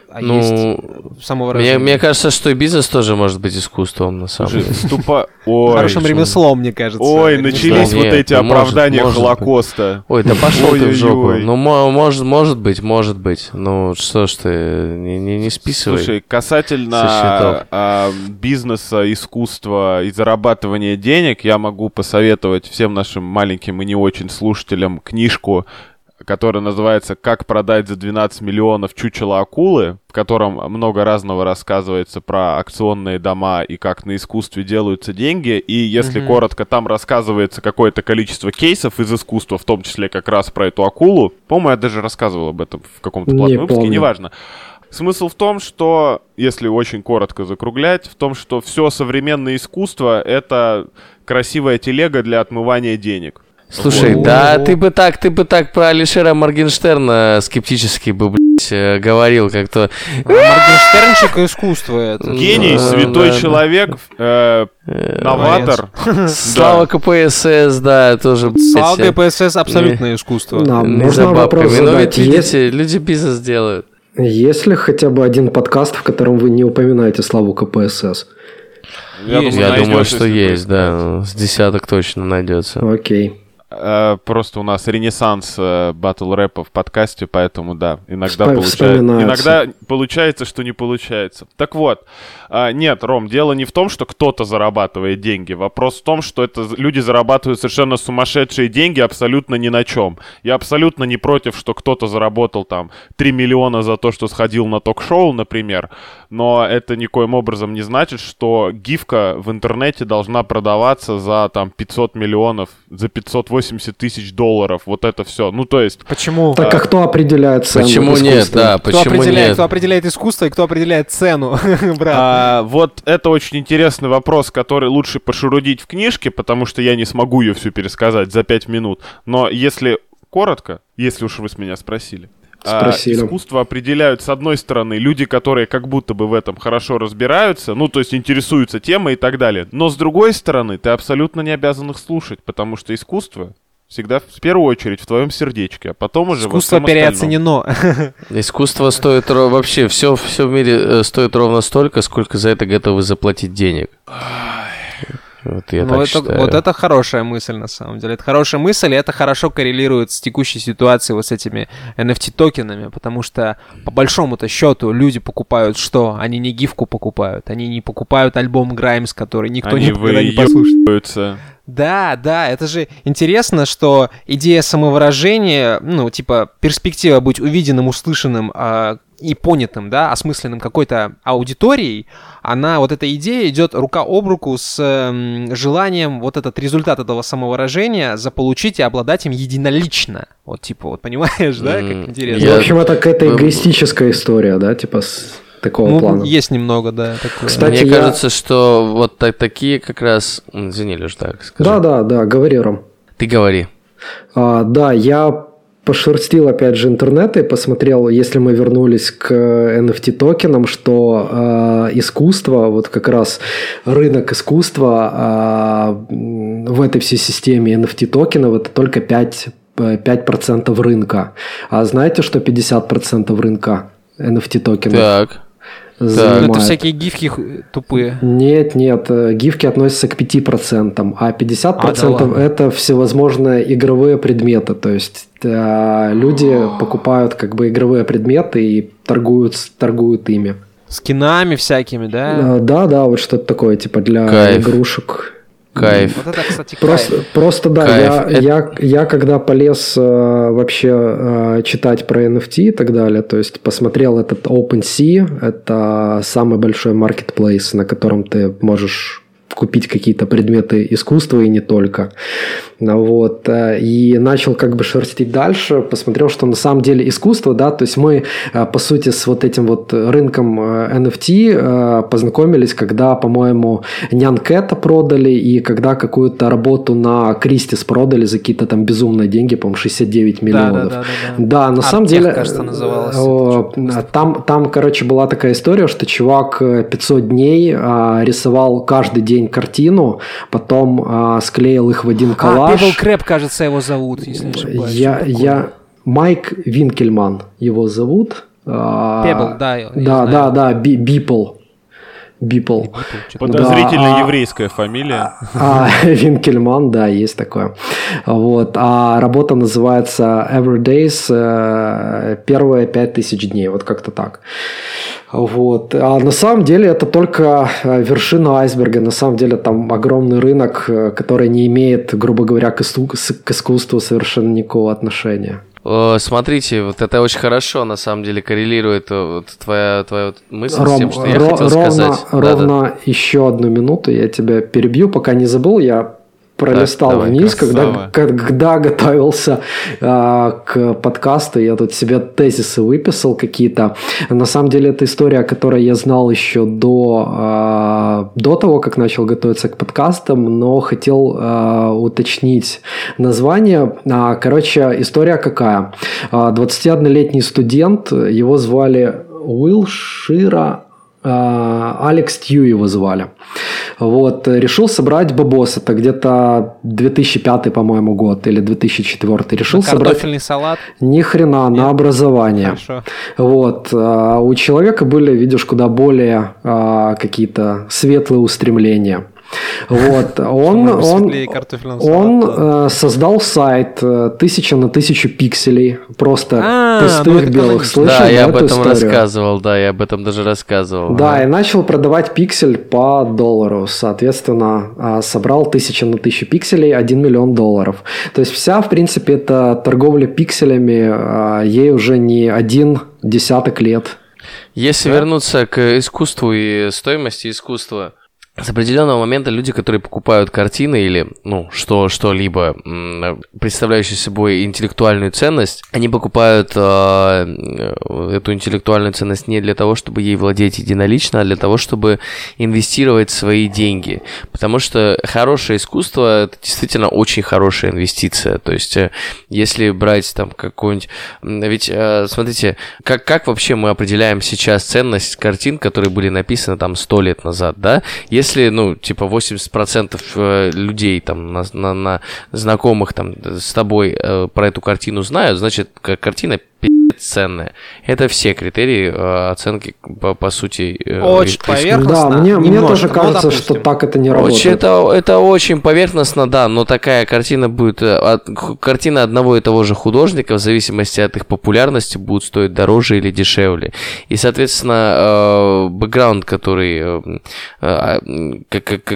Speaker 6: а
Speaker 7: Ну,
Speaker 6: есть самовыражение.
Speaker 7: Мне, мне кажется, что и бизнес тоже может быть искусством, на самом деле.
Speaker 3: ступа... Ой,
Speaker 6: Хорошим ремеслом, мне кажется.
Speaker 3: Ой, начались
Speaker 7: Да
Speaker 3: вот
Speaker 7: нет,
Speaker 3: эти
Speaker 7: ну, может-
Speaker 3: оправдания. Холокоста.
Speaker 7: Ой, да пошел ты в жопу. Ну, мо- может, может быть, может быть. Ну, что ж ты, не, не, не списывай.
Speaker 3: Слушай, касательно а, бизнеса, искусства и зарабатывания денег, я могу посоветовать всем нашим маленьким и не очень слушателям книжку, которая называется «Как продать за 12 миллионов чучело акулы», в котором много разного рассказывается про акционные дома и как на искусстве делаются деньги. И если
Speaker 6: Мгм.
Speaker 3: коротко, там рассказывается какое-то количество кейсов из искусства, в том числе как раз про эту акулу. По-моему, я даже рассказывал об этом в каком-то
Speaker 8: Не
Speaker 3: платном выпуске,
Speaker 8: помню.
Speaker 3: неважно. Смысл в том, что, если очень коротко закруглять, в том, что все современное искусство — это красивая телега для отмывания денег.
Speaker 7: Слушай,
Speaker 6: Вот.
Speaker 7: да, ты бы так, ты бы так про Алишера Моргенштерна скептически бы, блядь, э, говорил как-то.
Speaker 6: А Моргенштернчик искусство это.
Speaker 3: Гений, святой человек, э, новатор.
Speaker 7: Слава КПСС, да, тоже,
Speaker 6: Слава
Speaker 7: э,
Speaker 6: ГПСС абсолютное искусство.
Speaker 8: Да,
Speaker 7: не
Speaker 8: можно
Speaker 7: за
Speaker 8: вопрос.
Speaker 7: Но
Speaker 8: задать?
Speaker 7: ведь, видите, люди бизнес делают.
Speaker 8: есть ли хотя бы один подкаст, в котором вы не упоминаете славу КПСС?
Speaker 3: Я
Speaker 6: Есть.
Speaker 7: Я
Speaker 3: найдёшь,
Speaker 7: думаю, что
Speaker 3: если
Speaker 7: есть, да. С десяток точно найдется.
Speaker 8: Окей.
Speaker 3: Э, Просто у нас ренессанс батл рэпа в подкасте, поэтому да, иногда, получается, иногда получается, что не получается. Так вот, а, нет, Ром, дело не в том, что кто-то зарабатывает деньги. Вопрос в том, что это люди зарабатывают совершенно сумасшедшие деньги абсолютно ни на чем. Я абсолютно не против, что кто-то заработал там 3 миллиона за то, что сходил на ток-шоу, например, но это никоим образом не значит, что гифка в интернете должна продаваться за там 500 миллионов, за 580 тысяч долларов, вот это все. Ну, то есть,
Speaker 6: Почему?
Speaker 8: Так а кто определяет цену
Speaker 7: Почему нет, да,
Speaker 6: Кто
Speaker 7: почему
Speaker 6: определяет,
Speaker 7: нет?
Speaker 6: кто определяет искусство и кто определяет цену, брат?
Speaker 3: а, вот это очень интересный вопрос, который лучше пошурудить в книжке, потому что я не смогу ее всю пересказать за 5 минут. Но если коротко, если уж вы с меня спросили, а,
Speaker 8: Спросили.
Speaker 3: искусство определяют, с одной стороны, люди, которые как будто бы в этом хорошо разбираются, ну, то есть интересуются темой и так далее. Но с другой стороны, ты абсолютно не обязан их слушать, потому что искусство всегда в первую очередь в твоем сердечке, а потом уже во
Speaker 6: Искусство
Speaker 3: всем остальном.
Speaker 6: переоценено.
Speaker 7: Искусство стоит вообще все, все в мире э, стоит ровно столько, сколько за это готовы заплатить денег. Вот я
Speaker 6: Ну,
Speaker 7: так
Speaker 6: это-
Speaker 7: считаю.
Speaker 6: вот это хорошая мысль, на самом деле. Это хорошая мысль, и это хорошо коррелирует с текущей ситуацией вот с этими NFT-токенами, потому что, по большому-то счету, люди покупают что? Они не гифку покупают, они не покупают альбом Граймс, который никто
Speaker 3: Они
Speaker 6: никогда не послушает. Да, да, это же интересно, что идея самовыражения, ну, типа, перспектива быть увиденным, услышанным а, и понятым, да, осмысленным какой-то аудиторией, она, вот эта идея идет рука об руку с м, желанием вот этот результат этого самовыражения заполучить и обладать им единолично. Вот, типа, вот понимаешь, да, как интересно?
Speaker 7: Я-
Speaker 8: В общем, это какая-то
Speaker 7: Эм,
Speaker 8: эгоистическая история, да, типа с такого
Speaker 6: Ну,
Speaker 8: плана.
Speaker 6: есть немного, да, такое.
Speaker 8: Кстати,
Speaker 7: Мне
Speaker 8: я-
Speaker 7: кажется, что вот так, такие как раз... Извини, Леш, так скажи.
Speaker 8: Да, да, да, говори, Ром.
Speaker 7: Ты говори.
Speaker 8: А, да, я пошерстил опять же интернет и посмотрел, если мы вернулись к NFT токенам, что а, искусство, вот как раз рынок искусства м, в этой всей системе NFT токенов это только 5, э, 5% рынка. А знаете, что 50% рынка NFT токенов
Speaker 7: Так.
Speaker 8: Занимает?
Speaker 6: это всякие гифки тупые.
Speaker 8: Нет, нет, э, гифки относятся к 5%, а 50%
Speaker 6: А, да ладно.
Speaker 8: это всевозможные игровые предметы. То есть э, люди покупают как бы игровые предметы и торгуют, торгуют ими.
Speaker 6: Скинами всякими, да?
Speaker 8: Э, Да, да, вот что-то такое, типа для
Speaker 7: Кайф.
Speaker 8: игрушек.
Speaker 7: Кайф.
Speaker 6: Вот это, кстати,
Speaker 8: Просто,
Speaker 6: кайф.
Speaker 8: просто да,
Speaker 7: Кайф.
Speaker 8: я,
Speaker 7: Это-
Speaker 8: я, я когда полез э, вообще э, читать про NFT и так далее, то есть посмотрел этот OpenSea, это самый большой marketplace, на котором ты можешь купить какие-то предметы искусства и не только. Ну Вот, э, и начал как бы шерстить дальше, посмотрел, что на самом деле искусство, да, то есть мы, э, по сути, с вот этим вот рынком NFT познакомились, когда, по-моему, Нянкета продали, и когда какую-то работу на Кристис продали за какие-то там безумные деньги, по-моему, 69 миллионов. Да, да, да, да. да на Артех, самом деле...
Speaker 6: кажется, называлось.
Speaker 8: Там, там, короче, была такая история, что чувак 500 дней рисовал каждый день картину, потом склеил их в один коллаж,
Speaker 6: Пебл Крэп, кажется, его зовут, если не ошибаюсь.
Speaker 8: Я, я... Майк Винкельман его зовут.
Speaker 6: А, Пебл, да.
Speaker 8: Да, да, да, Бипл. Бипл.
Speaker 3: Подозрительно да, еврейская фамилия.
Speaker 8: А, Винкельман, да, есть такое. Вот. А работа называется Every Days э, первые пять тысяч дней. Вот как-то так. Вот. А на самом деле это только э, вершина айсберга. На самом деле там огромный рынок, э, который не имеет, грубо говоря, к искусству совершенно никакого отношения.
Speaker 7: Смотрите, вот это очень хорошо, на самом деле, коррелирует э, вот твоя, твоя мысль
Speaker 8: Ром,
Speaker 7: с тем, что я
Speaker 8: ро-
Speaker 7: хотел
Speaker 8: ровно,
Speaker 7: сказать.
Speaker 8: Ровно да, да. еще одну минуту я тебя перебью, пока не забыл. Я пролистал так, давай, вниз, когда, когда готовился э, к подкасту, я тут себе тезисы выписал какие-то. На самом деле это история, которую я знал еще до, э, до того, как начал готовиться к подкастам, но хотел э, уточнить название. А, короче, история какая? 21-летний студент, его звали Уилл Шира а, Алекс Тью его звали. Вот, решил собрать бабос, это где-то 2005, по-моему, год или 2004. Решил на собрать...
Speaker 6: Картофельный салат?
Speaker 8: Ни хрена, Нет? на образование.
Speaker 6: Хорошо.
Speaker 8: Вот, а, у человека были, видишь, куда более а, какие-то светлые устремления. Вот, он, он, он э, создал сайт э, тысяча на тысячу пикселей, просто а, пустых ну белых. Слышал
Speaker 7: да, я об этом историю? рассказывал, да, я об этом даже рассказывал.
Speaker 8: Да, да, и начал продавать пиксель по доллару, соответственно, а, собрал тысяча на тысячу пикселей, 1 миллион долларов. То есть вся, в принципе, эта торговля пикселями, а, ей уже не один десяток лет.
Speaker 7: Если да? вернуться к искусству и стоимости искусства, с определенного момента люди, которые покупают картины или, ну, что, что-либо, представляющие собой интеллектуальную ценность, они покупают э, эту интеллектуальную ценность не для того, чтобы ей владеть единолично, а для того, чтобы инвестировать свои деньги. Потому что хорошее искусство — это действительно очень хорошая инвестиция. То есть, э, если брать там какую-нибудь... Ведь, э, смотрите, как, как вообще мы определяем сейчас ценность картин, которые были написаны там сто лет назад, да? если, ну, типа 80% э, людей там на, на, на знакомых там с тобой э, про эту картину знают, значит, картина ценная. Это все критерии э, оценки, по, по сути.
Speaker 6: Э, очень поверхностно.
Speaker 8: Да, мне, мне тоже кажется, что так это не работает.
Speaker 7: Очень, это, это очень поверхностно, да, но такая картина будет... Э, от, картина одного и того же художника, в зависимости от их популярности, будет стоить дороже или дешевле. И, соответственно, бэкграунд, который, э,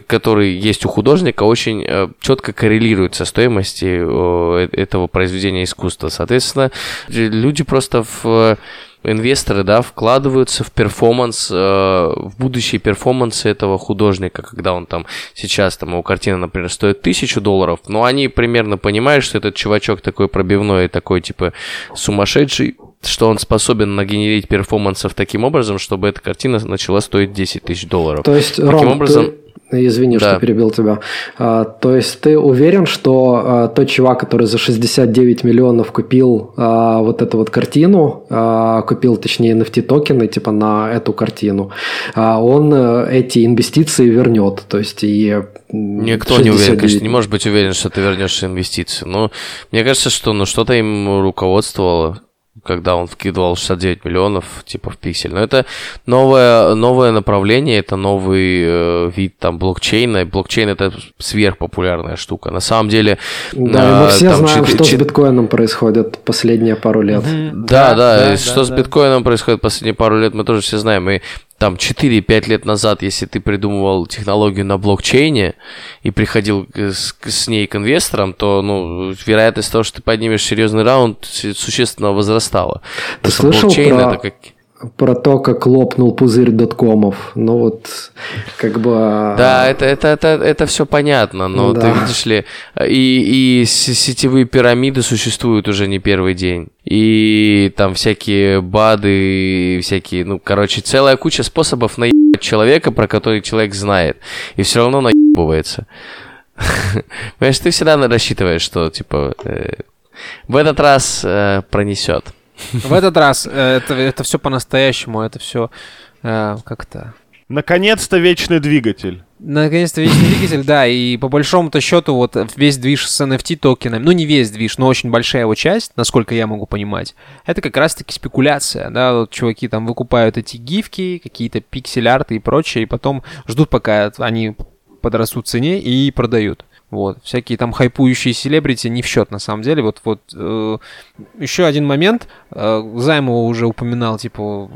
Speaker 7: который есть у художника, очень четко коррелирует со стоимостью этого произведения искусства. Соответственно, люди просто просто в э, инвесторы, да, вкладываются в перформанс, э, в будущие перформансы этого художника, когда он там сейчас, там, его картина, например, стоит тысячу долларов, но они примерно понимают, что этот чувачок такой пробивной, такой, типа, сумасшедший, что он способен нагенерить перформансов таким образом, чтобы эта картина начала стоить 10 тысяч долларов.
Speaker 8: То есть, Таким Ром, образом... ты Извини, да. что перебил тебя. А, то есть ты уверен, что а, тот чувак, который за 69 миллионов купил а, вот эту вот картину, а, купил, точнее, NFT токены типа на эту картину, а, он а, эти инвестиции вернет. То есть и
Speaker 7: Никто 69... не уверен, конечно, не может быть уверен, что ты вернешь инвестиции. Но мне кажется, что ну, что-то им руководствовало когда он вкидывал 69 миллионов, типа, в пиксель. Но это новое, новое направление, это новый э, вид там блокчейна. И блокчейн это сверхпопулярная штука. На самом деле...
Speaker 8: Да, э, мы все знаем, 4, что 4... с биткоином происходит последние пару лет. Mm-hmm.
Speaker 7: Да, да, да, да, что да, с биткоином происходит последние пару лет, мы тоже все знаем. И там 4-5 лет назад, если ты придумывал технологию на блокчейне и приходил с, с ней к инвесторам, то ну, вероятность того, что ты поднимешь серьезный раунд, существенно возрастала.
Speaker 8: Ты слышал про... это как... про то, как лопнул пузырь доткомов. Ну вот, как бы...
Speaker 7: Да, это, это, это, это все понятно, но
Speaker 8: Да.
Speaker 7: ты видишь ли, и, и сетевые пирамиды существуют уже не первый день. И там всякие БАДы, и всякие, ну, короче, целая куча способов наебать человека, про который человек знает, и все равно наебывается. Понимаешь, ты всегда рассчитываешь, что, типа, э, в этот раз э, пронесет.
Speaker 6: В этот раз э, это, это все по-настоящему, это все как-то...
Speaker 3: Наконец-то вечный двигатель.
Speaker 6: Наконец-то вечный двигатель, да, и по большому-то счету вот весь движ с NFT токенами, ну не весь движ, но очень большая его часть, насколько я могу понимать, это как раз-таки спекуляция, да, вот чуваки там выкупают эти гифки, какие-то пиксель-арты и прочее, и потом ждут, пока они подрастут в цене и продают. Вот, всякие там хайпующие селебрити не в счет на самом деле. Вот, вот э, еще один момент, э, Займова уже упоминал, типа,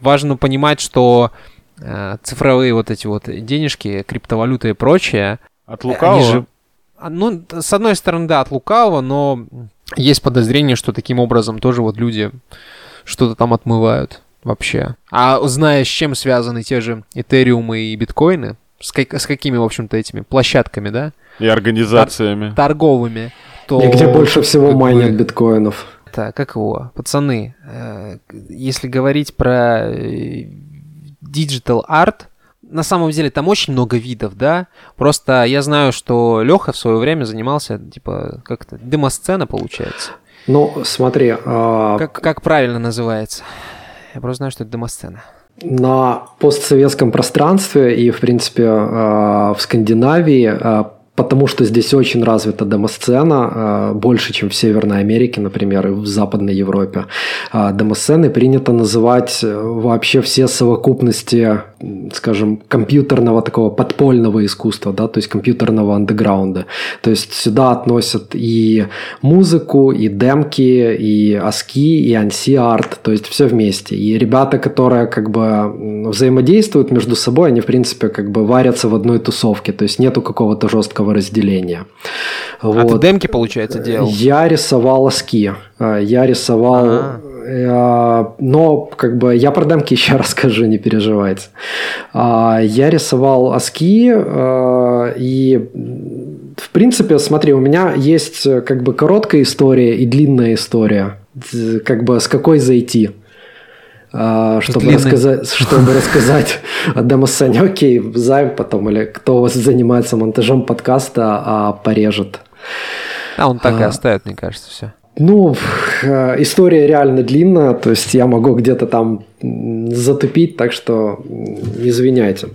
Speaker 6: важно понимать, что э, цифровые вот эти вот денежки, криптовалюты и прочее,
Speaker 3: От лукавого?
Speaker 6: же- а, ну, с одной стороны, да, от лукавого, но есть подозрение, что таким образом тоже вот люди что-то там отмывают вообще. А зная, с чем связаны те же этериумы и биткоины, с, как- с какими, в общем-то, этими площадками, да,
Speaker 3: И организациями.
Speaker 6: торговыми, то...
Speaker 8: И где больше всего
Speaker 6: как бы,
Speaker 8: майнят биткоинов.
Speaker 6: это, как его, пацаны, э, если говорить про э, digital art, на самом деле там очень много видов, да. Просто я знаю, что Леха в свое время занимался, типа, как-то демосцена получается.
Speaker 8: Ну, смотри, а,
Speaker 6: Как, как правильно называется? Я просто знаю, что это демосцена.
Speaker 8: На постсоветском пространстве и, в принципе, а, в Скандинавии, а, потому что здесь очень развита демосцена, а, больше, чем в Северной Америке, например, и в Западной Европе. А, Демосцены принято называть э, вообще все совокупности, скажем, компьютерного такого подпольного искусства, да, то есть компьютерного андеграунда. То есть сюда относят и музыку, и демки, и аски, и анси-арт, то есть все вместе. И ребята, которые как бы взаимодействуют между собой, они, в принципе, как бы варятся в одной тусовке, то есть нету какого-то жесткого разделения.
Speaker 6: А ты
Speaker 8: Вот.
Speaker 6: демки, получается, делал?
Speaker 8: Я рисовал аски. А, Я рисовал...
Speaker 6: А.
Speaker 8: э, Но, как бы, я про демки еще расскажу, не переживайте. А, Я рисовал аски, э, и, в принципе, смотри, у меня есть э, как бы короткая история и длинная история. Как бы с какой зайти? А, чтобы
Speaker 6: длинной.
Speaker 8: рассказать, чтобы рассказать о демосцене. Окей, займ потом, или кто у вас занимается монтажом подкаста, а, порежет.
Speaker 6: А он так и
Speaker 8: А.
Speaker 6: оставит, мне кажется, все.
Speaker 8: Ну, э, история реально длинная, то есть я могу где-то там затупить, так что извиняйте.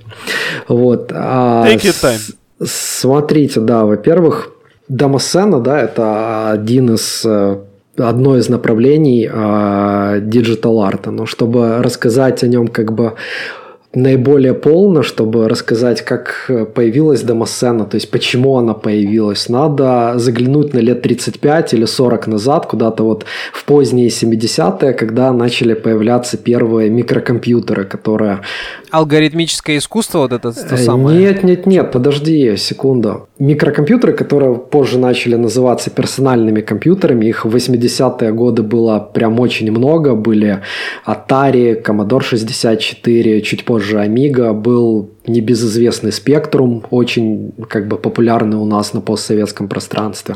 Speaker 8: Вот. а
Speaker 3: Take your time.
Speaker 8: Смотрите, да, во-первых, демосцена, да, это один из э, одно из направлений а, digital art а. Но чтобы рассказать о нем как бы наиболее полно, чтобы рассказать, как появилась демосцена, то есть почему она появилась, надо заглянуть на лет 35 или 40 назад, куда-то вот в поздние 70-е, когда начали появляться первые микрокомпьютеры, которые
Speaker 6: Алгоритмическое искусство, вот это то
Speaker 8: Э,
Speaker 6: самое.
Speaker 8: Нет, нет, нет, подожди секунду. Микрокомпьютеры, которые позже начали называться персональными компьютерами, их в 80-е годы было прям очень много. Были Atari, Commodore 64, чуть позже Amiga, был небезызвестный Spectrum, очень как бы популярный у нас на постсоветском пространстве.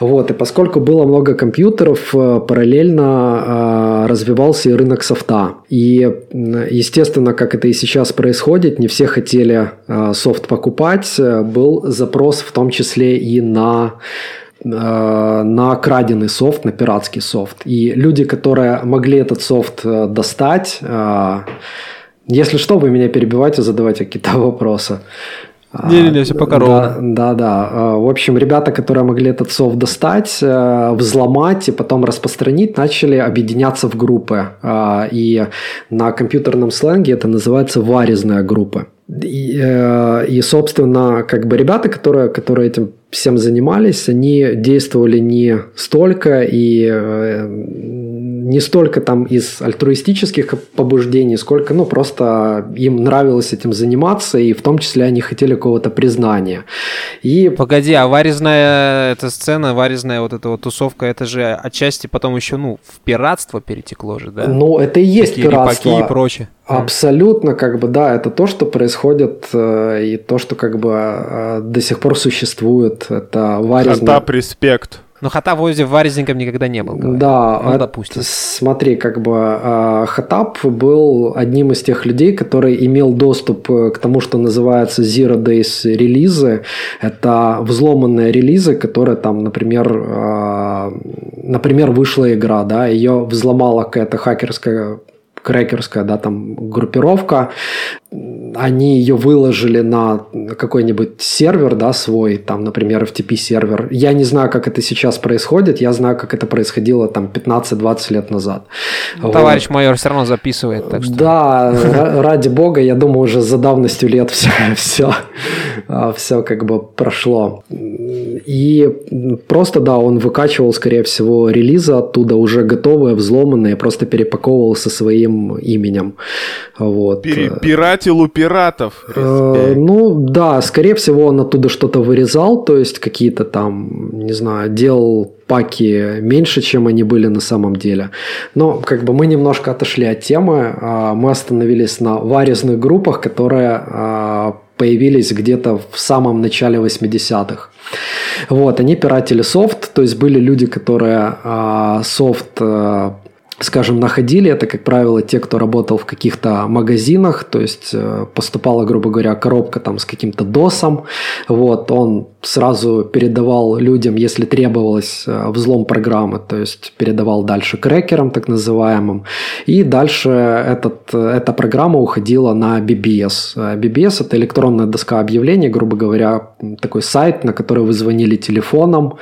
Speaker 8: Вот, и поскольку было много компьютеров, э, параллельно э, развивался и рынок софта. И, м, естественно, как это и сейчас происходит, не все хотели э, софт покупать, э, был запрос в том числе и на э, на краденый софт, на пиратский софт. И люди, которые могли этот софт э, достать, э, если что, вы меня перебивайте, задавайте какие-то вопросы. А,
Speaker 6: Не-не-не, всё пока
Speaker 8: да,
Speaker 6: ровно.
Speaker 8: Да, да. А, В общем, ребята, которые могли этот софт достать, э, взломать и потом распространить, начали объединяться в группы. А, И на компьютерном сленге это называется варезная группа. И, э, и, собственно, как бы ребята, которые, которые этим всем занимались, они действовали не столько и э, не столько там из альтруистических побуждений, сколько, ну, просто им нравилось этим заниматься, и в том числе они хотели какого-то признания. И
Speaker 6: Погоди, а варезная эта сцена, варезная вот эта вот тусовка, это же отчасти потом еще, ну, в пиратство перетекло же, да?
Speaker 8: ну, это и есть
Speaker 6: Такие репаки
Speaker 8: пиратство.
Speaker 6: и прочее.
Speaker 8: Абсолютно, как бы, да, это то, что происходит, э, и то, что как бы э, до сих пор существует. Это варезная...
Speaker 3: Хатап, респект.
Speaker 6: Но Хата вроде варезником никогда не был. говорят.
Speaker 8: Да,
Speaker 6: Ну,
Speaker 8: это-
Speaker 6: допустим.
Speaker 8: Смотри, как бы э, Хатап был одним из тех людей, который имел доступ э, к тому, что называется Zero Days релизы. Это взломанные релизы, которые там, например, э, например, вышла игра, да, ее взломала какая-то хакерская крекерская, да, там группировка, они ее выложили на какой-нибудь сервер, да, свой, там, например, FTP сервер. Я не знаю, как это сейчас происходит, я знаю, как это происходило там 15-20 лет назад. Вот.
Speaker 6: Товарищ майор все равно записывает, так что...
Speaker 8: Да, ра- ради бога, я думаю, уже за давностью лет все, все, все как бы прошло. И просто, да, он выкачивал, скорее всего, релизы оттуда уже готовые, взломанные, просто перепаковывал со своим именем. Вот.
Speaker 3: Пиратил у пиратов.
Speaker 8: Э. Ну да, скорее всего, он оттуда что-то вырезал, то есть какие-то там, не знаю, делал паки меньше, чем они были на самом деле. Но как бы мы немножко отошли от темы, а, мы остановились на варезных группах, которые а, появились где-то в самом начале 80-х. Вот, они пиратели софт, то есть были люди, которые а, софт а, скажем, находили. Это, как правило, те, кто работал в каких-то магазинах, то есть э, поступала, грубо говоря, коробка там с каким-то досом, вот, он сразу передавал людям, если требовалось э, взлом программы, то есть передавал дальше крекерам, так называемым, и дальше этот, э, эта программа уходила на BBS. BBS – это электронная доска объявлений, грубо говоря, такой сайт, на который вы звонили телефоном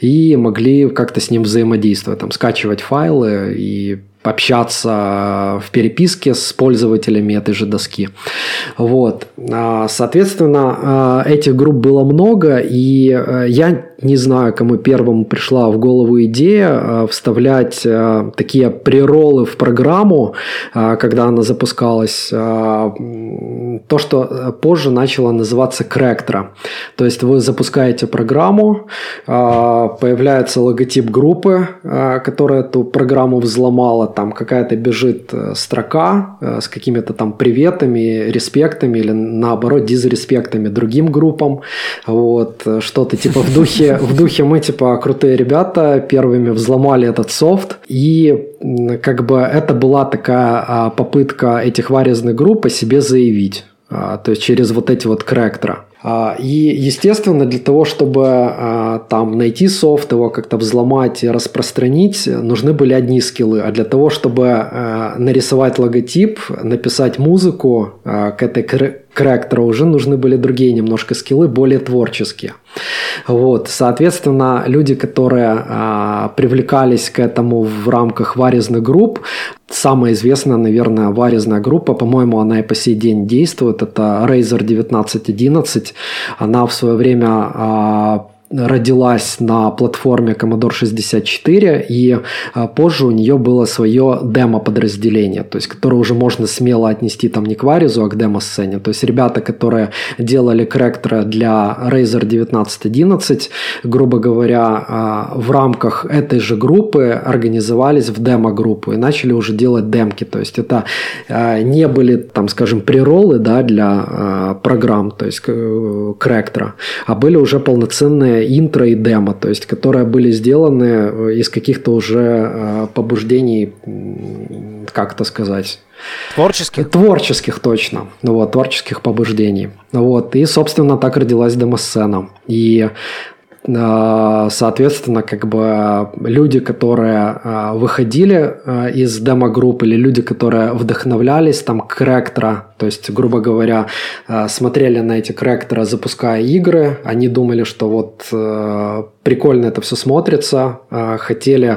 Speaker 8: и могли как-то с ним взаимодействовать, там, скачивать файлы и общаться в переписке с пользователями этой же доски. Вот. А, Соответственно, а, этих групп было много, и э, я не знаю, кому первому пришла в голову идея а, вставлять а, такие прероллы в программу, а, когда она запускалась. То, что э, позже начало называться кректора. То есть вы запускаете программу, появляется логотип группы, которая эту программу взломала, там какая-то бежит э, строка э, с какими-то там приветами, респектами или наоборот дизреспектами другим группам. Вот, что-то типа в духе, в духе мы типа крутые ребята, первыми взломали этот софт. И как бы это была такая а, попытка этих варезных групп о себе заявить. А, то есть через вот эти вот кректора. А, И, естественно, для того, чтобы а, там найти софт, его как-то взломать и распространить, нужны были одни скиллы. А для того, чтобы нарисовать логотип, написать музыку к этой кректору, уже нужны были другие немножко скиллы, более творческие. Вот, соответственно, люди, которые а, привлекались к этому в рамках варезных групп, самая известная, наверное, варезная группа, по-моему, она и по сей день действует, это Razer 1911. Она в свое время а, родилась на платформе Commodore 64, и а, позже у нее было свое демо-подразделение, то есть которое уже можно смело отнести там не к Варизу, а к демо-сцене. То есть ребята, которые делали корректоры для Razer 1911, грубо говоря, а, в рамках этой же группы организовались в демо-группу и начали уже делать демки. То есть это а, не были, там, скажем, приролы да, для программ, то есть э, корректора, а были уже полноценные интро и демо, то есть которые были сделаны э, из каких-то уже э, побуждений, как это сказать,
Speaker 6: Творческих?
Speaker 8: Творческих, точно. Ну Вот, творческих побуждений. Вот. И, собственно, так родилась демосцена. И э, Соответственно, как бы люди, которые выходили из демо-групп или люди, которые вдохновлялись там корректора, то есть, грубо говоря, э, смотрели на эти корректора, запуская игры, они думали, что вот э, прикольно это все смотрится, э, хотели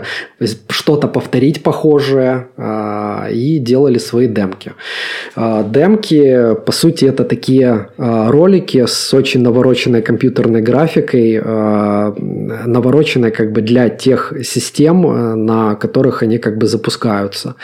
Speaker 8: что-то повторить похожее и делали свои демки. Демки, по сути, это такие ролики с очень навороченной компьютерной графикой, навороченные как бы для тех систем, на которых они как бы запускаются.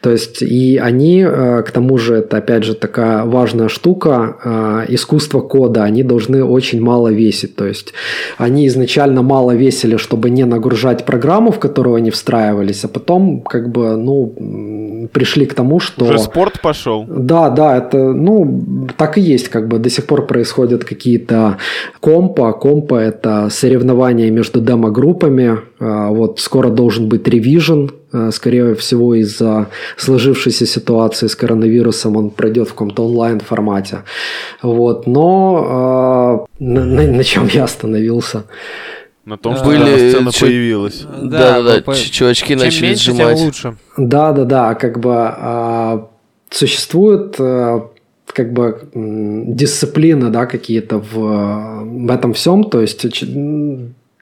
Speaker 8: То есть и они, к тому же, это опять же такая важная штука, э, искусство кода, они должны очень мало весить. То есть они изначально мало весили, чтобы не нагружать программу, в которую они встраивались, а потом как бы, ну, пришли к тому, что...
Speaker 3: Уже спорт пошел?
Speaker 8: Да, да, это, ну, так и есть, как бы до сих пор происходят какие-то компа. Компа – это соревнования между демо-группами. А, вот скоро должен быть ревижн, а, скорее всего, из-за сложившейся ситуации с коронавирусом он пройдет в каком-то онлайн-формате. Вот, но э, на, на, на чем я остановился?
Speaker 3: На том, что
Speaker 7: Были
Speaker 3: сцена
Speaker 7: чё-
Speaker 3: появилась.
Speaker 7: Да, да, да,
Speaker 6: по-
Speaker 7: чувачки
Speaker 6: Чем
Speaker 7: начали
Speaker 6: меньше,
Speaker 7: сжимать.
Speaker 6: тем лучше.
Speaker 8: Да, да, да, как бы а, существует а, как бы дисциплина, да, какие-то в, в этом всем, то есть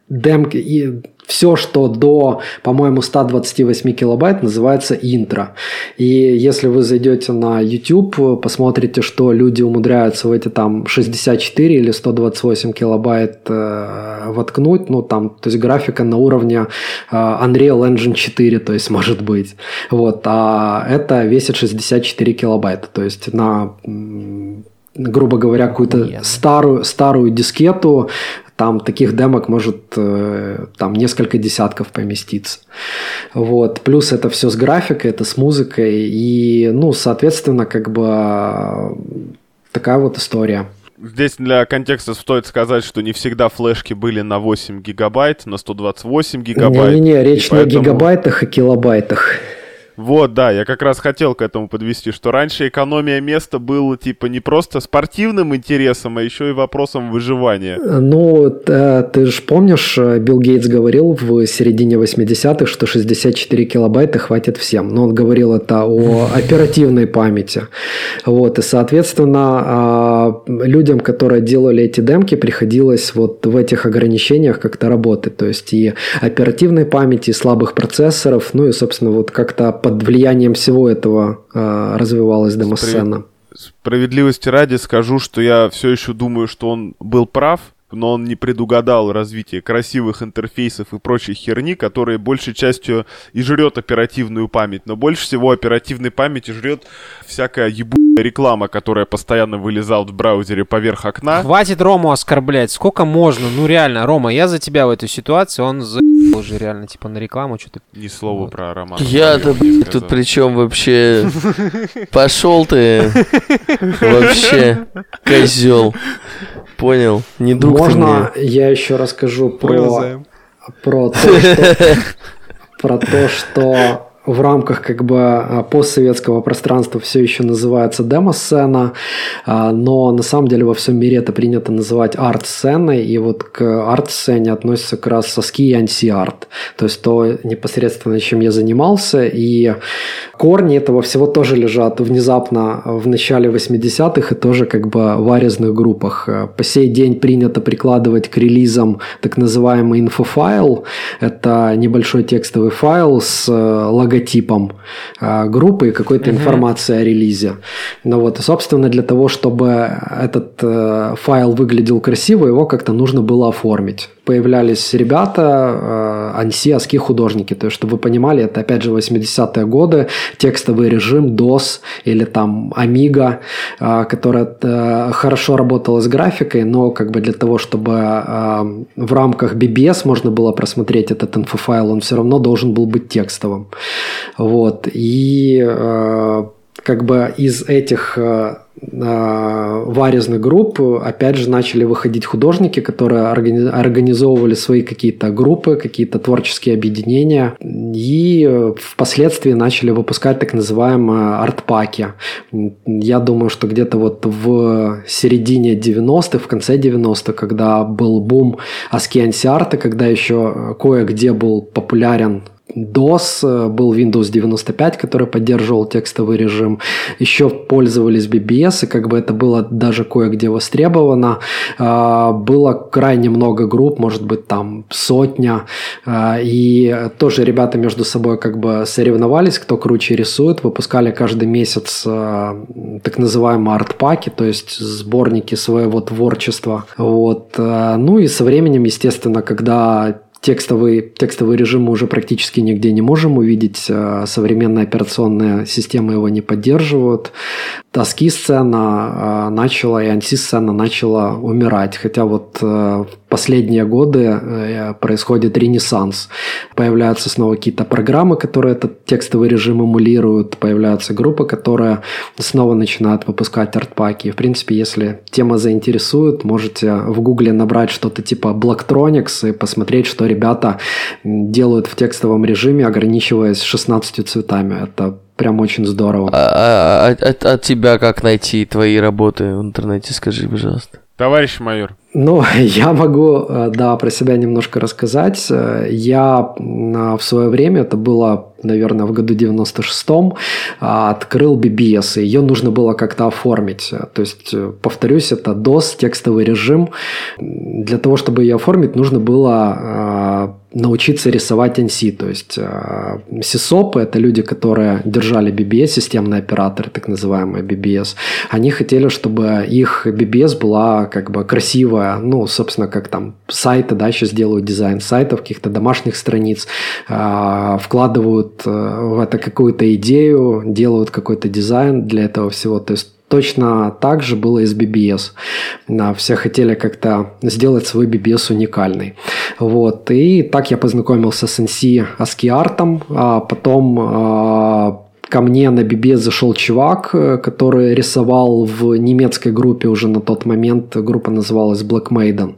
Speaker 8: демки и все, что до, по-моему, 128 килобайт, называется интро. И если вы зайдете на YouTube, посмотрите, что люди умудряются в эти там 64 или 128 килобайт э, воткнуть, ну там, то есть графика на уровне э, Unreal Engine 4, то есть может быть. Вот, а это весит 64 килобайта, то есть на грубо говоря, какую-то старую, старую дискету, там таких демок может э, там несколько десятков поместиться. Вот. Плюс это все с графикой, это с музыкой. И, ну, соответственно, как бы такая вот история.
Speaker 3: Здесь для контекста стоит сказать, что не всегда флешки были на 8 гигабайт, на 128 гигабайт.
Speaker 8: Не-не-не, речь
Speaker 3: И
Speaker 8: не о
Speaker 3: поэтому-
Speaker 8: гигабайтах, а килобайтах.
Speaker 3: Вот, да, я как раз хотел к этому подвести, что раньше экономия места была типа не просто спортивным интересом, а еще и вопросом выживания.
Speaker 8: Ну, т- ты же помнишь, э, Билл Гейтс говорил в середине 80-х, что 64 килобайта хватит всем. Но он говорил это о оперативной памяти. Вот, и, соответственно, а, людям, которые делали эти демки, приходилось вот в этих ограничениях как-то работать. То есть и оперативной памяти, и слабых процессоров, ну и, собственно, вот как-то под влиянием всего этого а, развивалась демосцена.
Speaker 3: Справедливости ради скажу, что я все еще думаю, что он был прав, но он не предугадал развитие красивых интерфейсов и прочей херни, которые большей частью и жрет оперативную память. Но больше всего оперативной памяти жрет всякая ебучая реклама, которая постоянно вылезала в браузере поверх окна.
Speaker 6: Хватит Рому оскорблять. Сколько можно? Ну реально, Рома, я за тебя в этой ситуации. Он за уже реально, типа, на рекламу что-то.
Speaker 3: Ни слова про роман.
Speaker 7: Я-то, блядь, тут при чем вообще? Пошел ты. Вообще, козел. Понял? Не друг
Speaker 8: Можно я еще расскажу про, про то, что, про то, что в рамках как бы а, постсоветского пространства все еще называется демо-сцена, а, но на самом деле во всем мире это принято называть арт-сценой, и вот к арт-сцене относятся как раз ASCII и ANSI-art, то есть то непосредственно, чем я занимался, и корни этого всего тоже лежат внезапно в начале 80-х и тоже как бы в варезных группах. По сей день принято прикладывать к релизам так называемый инфофайл. Это небольшой текстовый файл с э, логотипом э, группы и какой-то информацией о релизе. Ну вот, и, собственно, для того, чтобы этот э, файл выглядел красиво, его как-то нужно было оформить. Появлялись ребята, э, ANSI, ASCII художники. То есть, чтобы вы понимали, это опять же 80-е годы, текстовый режим DOS или там Amiga, э, которая э, хорошо работала с графикой, но как бы для того, чтобы э, в рамках BBS можно было просмотреть этот инфофайл, он все равно должен был быть текстовым. Вот. И э, как бы из этих варезных групп опять же начали выходить художники, которые органи- организовывали свои какие-то группы, какие-то творческие объединения и э, впоследствии начали выпускать так называемые артпаки. Я думаю, что где-то вот в середине 90-х, в конце 90-х, когда был бум аски арта, когда еще кое-где был популярен DOS, э, был Windows 95, который поддерживал текстовый режим, еще пользовались BBS, и как бы это было даже кое-где востребовано. А, было крайне много групп, может быть, там сотня, а, и тоже ребята между собой как бы соревновались, кто круче рисует, выпускали каждый месяц а, так называемые артпаки, то есть сборники своего творчества. Вот. Ну и со временем, естественно, когда текстовый, текстовый режим мы уже практически нигде не можем увидеть. Современные операционные системы его не поддерживают. Тоски сцена начала и антисцена начала умирать. Хотя вот в последние годы э, происходит ренессанс. Появляются снова какие-то программы, которые этот текстовый режим эмулируют, появляются группы, которые снова начинают выпускать артпаки. В принципе, если тема заинтересует, можете в гугле набрать что-то типа Blacktronics и посмотреть, что ребята делают в текстовом режиме, ограничиваясь 16 цветами. Это прям очень здорово.
Speaker 7: А, а, а, а тебя как найти твои работы в интернете, скажи, пожалуйста.
Speaker 3: Товарищ майор.
Speaker 8: Ну, я могу, э, да, про себя немножко рассказать. Э, я в свое время, это было, наверное, в году 96-м, открыл BBS, и ее нужно было как-то оформить. То есть, э, повторюсь, это DOS, текстовый режим. Для того, чтобы ее оформить, нужно было научиться рисовать NC. То есть э, сисопы – это люди, которые держали BBS, системные операторы, так называемые BBS. Они хотели, чтобы их BBS была как бы красивая, ну, собственно, как там сайты, да, сейчас делают дизайн сайтов, каких-то домашних страниц, э, вкладывают в это какую-то идею, делают какой-то дизайн для этого всего. То есть Точно так же было и с BBS. Все хотели как-то сделать свой BBS уникальный. Вот. И так я познакомился с NC Art, а потом а, ко мне на Бибе зашел чувак, э, который рисовал в немецкой группе уже на тот момент, группа называлась Black Maiden,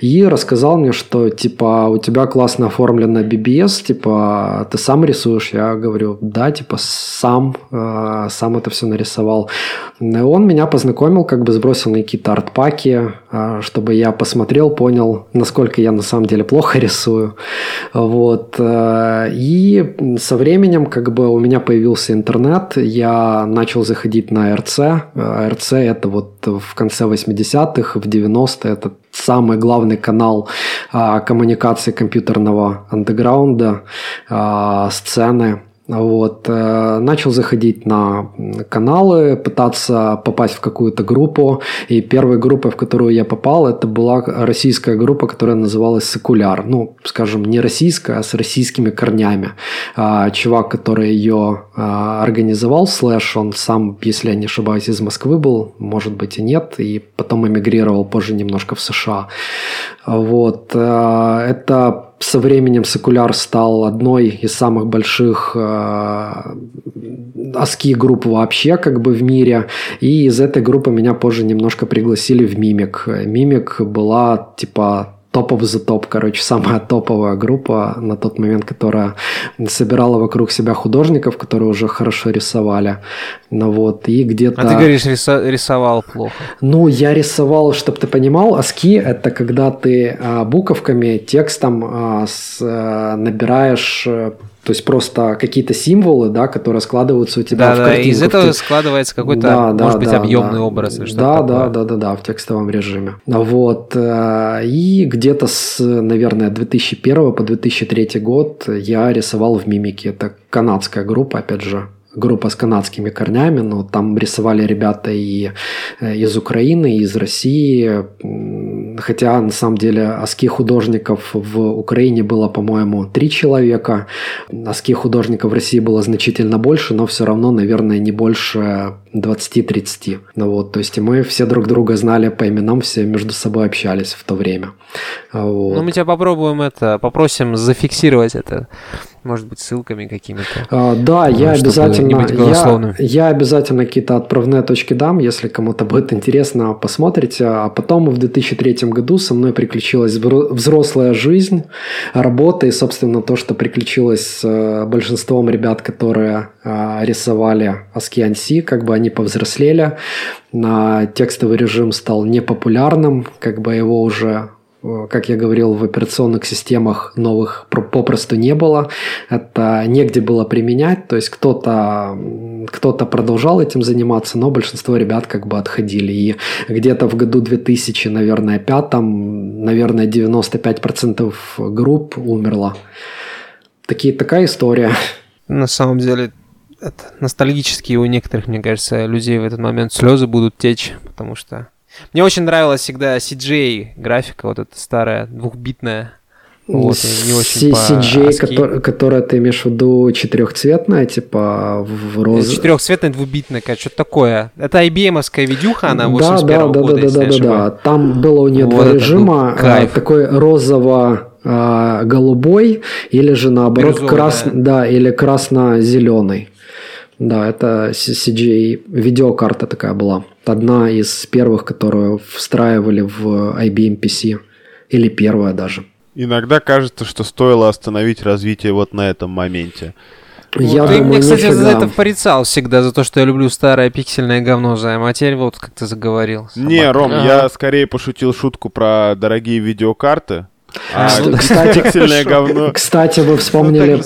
Speaker 8: и рассказал мне, что, типа, у тебя классно оформлена BBS, типа, ты сам рисуешь? Я говорю, да, типа, сам, э, сам это все нарисовал. И он меня познакомил, как бы сбросил на какие-то артпаки, э, чтобы я посмотрел, понял, насколько я на самом деле плохо рисую. Вот. И со временем, как бы, у меня появился появился интернет, я начал заходить на РЦ. РЦ это вот в конце 80-х, в 90-е, это самый главный канал а, коммуникации компьютерного андеграунда, а, сцены вот, э, начал заходить на каналы, пытаться попасть в какую-то группу. И первой группой, в которую я попал, это была российская группа, которая называлась «Секуляр». Ну, скажем, не российская, а с российскими корнями. А, чувак, который ее а, организовал, Слэш, он сам, если я не ошибаюсь, из Москвы был, может быть и нет, и потом эмигрировал позже немножко в США. Вот. Э, это со временем секуляр стал одной из самых больших э, аски групп вообще как бы в мире. И из этой группы меня позже немножко пригласили в Мимик. Мимик была типа топов за топ, короче, самая топовая группа на тот момент, которая собирала вокруг себя художников, которые уже хорошо рисовали. Ну вот, и где-то...
Speaker 6: А ты говоришь, риса- рисовал плохо.
Speaker 8: Ну, я рисовал, чтобы ты понимал, аски – это когда ты а, буковками, текстом а, с, а, набираешь э, то есть просто какие-то символы, да, которые складываются у тебя
Speaker 6: да,
Speaker 8: в
Speaker 6: да,
Speaker 8: картинку.
Speaker 6: из этого складывается какой-то, да, может да, быть, да, объемный
Speaker 8: да.
Speaker 6: образ или что-то
Speaker 8: да,
Speaker 6: такое.
Speaker 8: Да, да, да, да, в текстовом режиме. Вот. Э, и где-то с, наверное, 2001 по 2003 год я рисовал в Мимике. Это канадская группа, опять же, группа с канадскими корнями, но там рисовали ребята и э, из Украины, и из России, хотя на самом деле аски художников в Украине было, по-моему, три человека, аски художников в России было значительно больше, но все равно, наверное, не больше 20-30. Ну вот, то есть мы все друг друга знали по именам, все между собой общались в то время. Вот.
Speaker 6: Ну, мы тебя попробуем это, попросим зафиксировать это может быть, ссылками какими-то.
Speaker 8: А, да, я обязательно, я, я обязательно какие-то отправные точки дам, если кому-то будет интересно, посмотрите. А потом в 2003 году со мной приключилась взрослая жизнь, работа и, собственно, то, что приключилось с э, большинством ребят, которые а, рисовали ASCII как бы они повзрослели, на текстовый режим стал непопулярным, как бы его уже э, как я говорил, в операционных системах новых попросту не было. Это негде было применять, то есть кто-то кто продолжал этим заниматься, но большинство ребят как бы отходили. И где-то в году 2000, наверное, пятом, наверное, 95% групп умерло. Такие, такая история.
Speaker 6: На самом деле, это ностальгические у некоторых, мне кажется, людей в этот момент слезы будут течь, потому что мне очень нравилась всегда CJ графика, вот эта старая, двухбитная.
Speaker 8: Вот, не очень CJ, который, которая ты имеешь в виду четырехцветная, типа в розе.
Speaker 6: Четырехцветная двубитная, что-то такое. Это IBM-овская видюха, она 81
Speaker 8: да, да,
Speaker 6: года,
Speaker 8: да, да, да, да, да. Там было у нее вот два режима, а, такой розово голубой или же наоборот красный, да. да, или красно-зеленый. Да, это CGA видеокарта такая была. Одна из первых, которую встраивали в IBM PC. Или первая даже.
Speaker 3: Иногда кажется, что стоило остановить развитие вот на этом моменте.
Speaker 6: Я ты думаю, мне, кстати, нифига. за это порицал всегда, за то, что я люблю старое пиксельное говно за а теперь вот как ты заговорил.
Speaker 3: Собака. Не, Ром, ага. я скорее пошутил шутку про дорогие видеокарты.
Speaker 8: А, кстати, пиксельное говно. Кстати, вы вспомнили,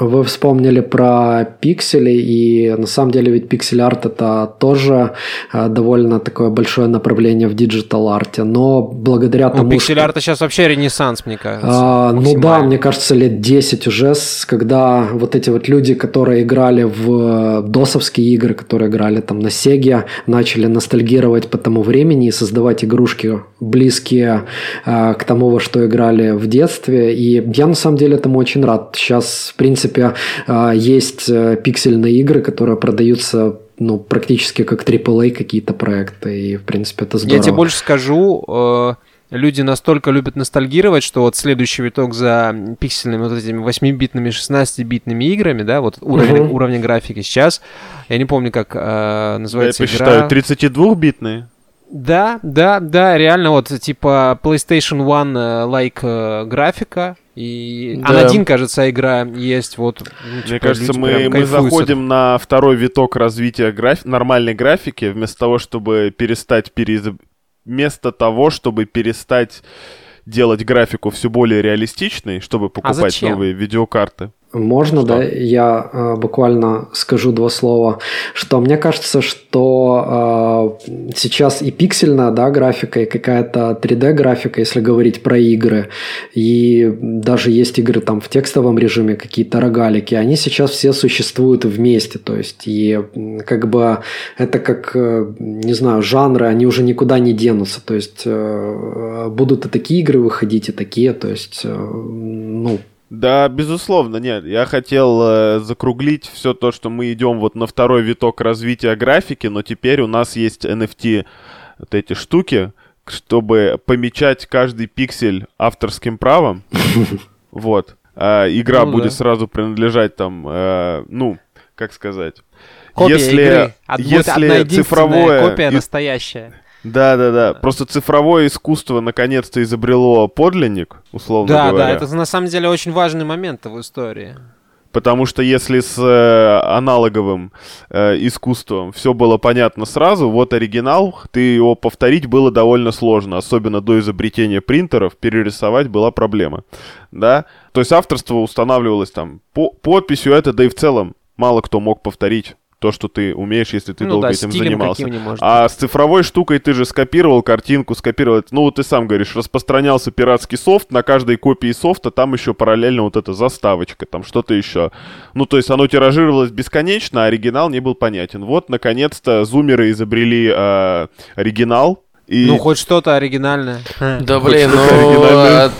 Speaker 8: вы вспомнили про пиксели, и на самом деле ведь пиксель-арт это тоже э, довольно такое большое направление в digital-арте, но благодаря ну, тому,
Speaker 6: пиксель-арта сейчас вообще ренессанс, мне кажется.
Speaker 8: А, ну да, мне кажется, лет 10 уже, когда вот эти вот люди, которые играли в досовские игры, которые играли там на Сеге, начали ностальгировать по тому времени и создавать игрушки близкие э, к тому, во что играли в детстве, и я на самом деле этому очень рад. Сейчас, в принципе, а, есть э, пиксельные игры, которые продаются ну, практически как AAA какие-то проекты, и, в принципе, это здорово.
Speaker 6: Я тебе больше скажу, э, люди настолько любят ностальгировать, что вот следующий виток за пиксельными вот этими 8-битными, 16-битными играми, да, вот уровень, uh-huh. уровня графики сейчас, я не помню, как э, называется
Speaker 3: я игра. Я посчитаю, 32-битные?
Speaker 6: Да, да, да, реально вот типа PlayStation One э, like э, графика, и да. один, кажется, игра есть вот.
Speaker 3: Ну, типа, Мне кажется, мы, мы заходим на второй виток развития граф... нормальной графики, вместо того, чтобы перестать переиз... вместо того, чтобы перестать делать графику все более реалистичной, чтобы а покупать а новые видеокарты.
Speaker 8: Можно, что? да? Я э, буквально скажу два слова. Что мне кажется, что э, сейчас и пиксельная да, графика, и какая-то 3D-графика, если говорить про игры, и даже есть игры там в текстовом режиме, какие-то рогалики, они сейчас все существуют вместе. То есть, и как бы это как, э, не знаю, жанры, они уже никуда не денутся. То есть, э, будут и такие игры выходить, и такие. То есть, э, ну,
Speaker 3: да, безусловно, нет. Я хотел э, закруглить все то, что мы идем вот на второй виток развития графики, но теперь у нас есть NFT вот эти штуки, чтобы помечать каждый пиксель авторским правом. Вот. А, игра ну, будет сразу принадлежать там, э, ну, как сказать.
Speaker 6: Копия если, игры. если цифровое... Копия настоящая.
Speaker 3: Да, да, да. Просто цифровое искусство наконец-то изобрело подлинник, условно да, говоря.
Speaker 6: Да, да, это на самом деле очень важный момент в истории.
Speaker 3: Потому что если с э, аналоговым э, искусством все было понятно сразу, вот оригинал, ты его повторить было довольно сложно, особенно до изобретения принтеров, перерисовать была проблема, да. То есть авторство устанавливалось там по подписью это, да и в целом мало кто мог повторить то, что ты умеешь, если ты ну, долго да, этим занимался. А быть. с цифровой штукой ты же скопировал картинку, скопировал, ну вот ты сам говоришь, распространялся пиратский софт, на каждой копии софта там еще параллельно вот эта заставочка, там что-то еще. Ну то есть оно тиражировалось бесконечно, а оригинал не был понятен. Вот, наконец-то, зумеры изобрели э, оригинал, и...
Speaker 6: Ну, хоть что-то оригинальное.
Speaker 7: Да, блин, ну,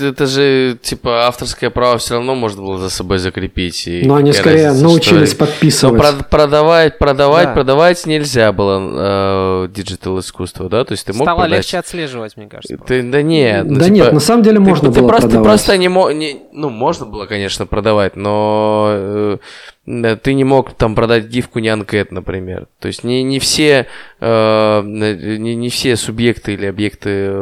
Speaker 7: это же, типа, авторское право все равно можно было за собой закрепить.
Speaker 8: Но они скорее научились что... подписывать.
Speaker 7: Но продавать, продавать, да. продавать нельзя было digital э, искусство, да? То есть ты мог
Speaker 6: Стало продать... легче отслеживать, мне кажется.
Speaker 7: Ты, да нет.
Speaker 8: Ну, да типа, нет, на самом деле можно
Speaker 7: ты,
Speaker 8: было
Speaker 7: ты просто,
Speaker 8: продавать.
Speaker 7: Ты просто не мог... Не, ну, можно было, конечно, продавать, но... Э, ты не мог там продать гифку не анкет, например. То есть не, не, все, э, не, не все субъекты или объекты э,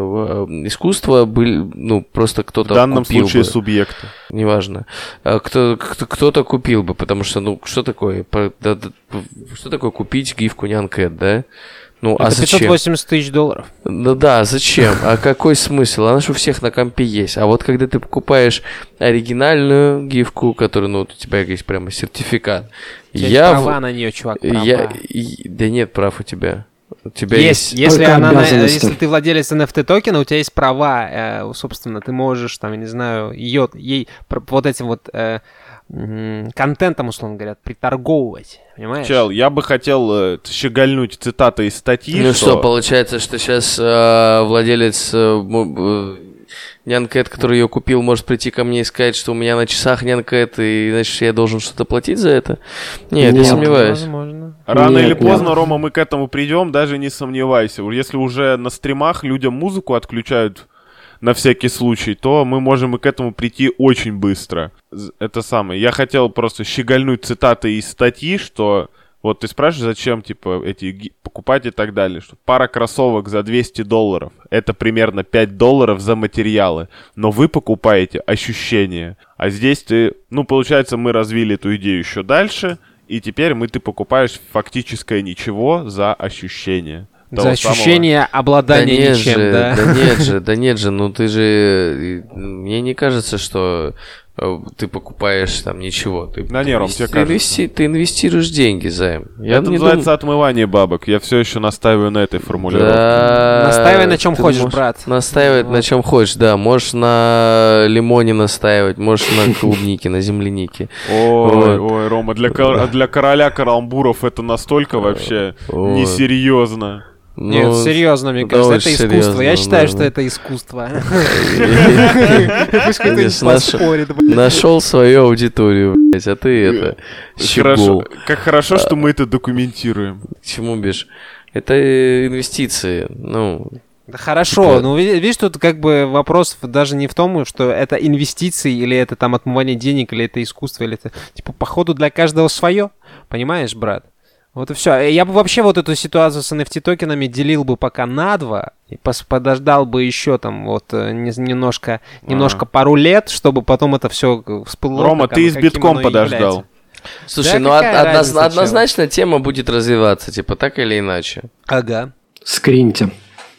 Speaker 7: искусства были, ну, просто кто-то
Speaker 3: В данном
Speaker 7: купил
Speaker 3: случае
Speaker 7: бы.
Speaker 3: субъекты.
Speaker 7: Неважно. А кто, кто-то купил бы, потому что, ну, что такое? Что такое купить гифку не анкет, да? Ну,
Speaker 6: Это
Speaker 7: а зачем?
Speaker 6: 580 тысяч долларов.
Speaker 7: Ну да, зачем? А какой смысл? Она же у всех на компе есть. А вот когда ты покупаешь оригинальную гифку, которая, ну, вот у тебя есть прямо сертификат. Я... в-
Speaker 6: права на нее, чувак, права.
Speaker 7: я... Да нет прав у тебя. У тебя
Speaker 6: Есть,
Speaker 7: есть...
Speaker 6: если, она, на- если ты владелец NFT токена, у тебя есть права, э, собственно, ты можешь, там, я не знаю, ее, ей вот этим вот э, контентом, условно говоря, приторговывать, понимаешь?
Speaker 3: Чел, я бы хотел э, щегольнуть цитаты из статьи,
Speaker 7: Ну что, получается, что сейчас владелец э, э, Нянкэт, который ее купил, может прийти ко мне и сказать, что у меня на часах Нянкэт, и значит я должен что-то платить за это? Нет, не
Speaker 8: Нет.
Speaker 7: сомневаюсь.
Speaker 6: Возможно.
Speaker 3: Рано
Speaker 8: Нет,
Speaker 3: или
Speaker 8: нет.
Speaker 3: поздно, Рома, мы к этому придем, даже не сомневайся. Если уже на стримах людям музыку отключают на всякий случай, то мы можем и к этому прийти очень быстро. Это самое. Я хотел просто щегольнуть цитаты из статьи, что вот ты спрашиваешь, зачем, типа, эти ги- покупать и так далее, что пара кроссовок за 200 долларов, это примерно 5 долларов за материалы, но вы покупаете ощущение. А здесь ты, ну, получается, мы развили эту идею еще дальше, и теперь мы, ты покупаешь фактическое ничего за ощущение.
Speaker 6: За
Speaker 3: Того самого-
Speaker 6: ощущение обладания
Speaker 7: нет
Speaker 6: ничем,
Speaker 7: же,
Speaker 6: да?
Speaker 7: нет же, да нет же, ну ты же... Мне не кажется, что ты покупаешь там ничего. Ты,
Speaker 3: Да не, Ром, тебе кажется.
Speaker 7: инвести- ты инвестируешь деньги, Займ. Я
Speaker 3: это называется
Speaker 7: думаю-
Speaker 3: отмывание бабок. Я все еще настаиваю на этой формулировке.
Speaker 7: Да,
Speaker 6: Настаивай на чем
Speaker 7: ты
Speaker 6: хочешь,
Speaker 7: можешь
Speaker 6: брат.
Speaker 7: Настаивать на чем хочешь, да. Можешь на лимоне настаивать, можешь на клубнике, на землянике.
Speaker 3: Ой, ой, Рома, для, кор- для короля каламбуров это настолько вообще
Speaker 7: Вот.
Speaker 3: несерьезно.
Speaker 6: Нет,
Speaker 7: Ну,
Speaker 6: серьезно, мне
Speaker 7: да,
Speaker 6: кажется, это искусство. Я
Speaker 7: серьезно,
Speaker 6: считаю,
Speaker 7: да,
Speaker 6: что
Speaker 7: да.
Speaker 6: это искусство. Пусть кто-нибудь поспорит.
Speaker 7: Нашел свою аудиторию, блядь, а ты это
Speaker 3: Хорошо,
Speaker 7: щегол.
Speaker 3: как хорошо, что мы это документируем.
Speaker 7: К чему бишь? Это инвестиции. Ну,
Speaker 6: Да хорошо, ну ви- видишь, тут как бы вопрос даже не в том, что это инвестиции, или это там отмывание денег, или это искусство, или это, типа, походу для каждого свое, понимаешь, брат? Вот и все. Я бы вообще вот эту ситуацию с NFT токенами делил бы пока на два, и пос- подождал бы еще там вот э, не- немножко, немножко пару лет, чтобы потом это все всплыло.
Speaker 3: Рома, ты
Speaker 6: каким
Speaker 3: битком подождал.
Speaker 6: является.
Speaker 7: слушай,
Speaker 6: Да
Speaker 7: ну од- одноз- однозначно тема будет развиваться, типа так или иначе.
Speaker 6: Ага.
Speaker 8: Скриньте.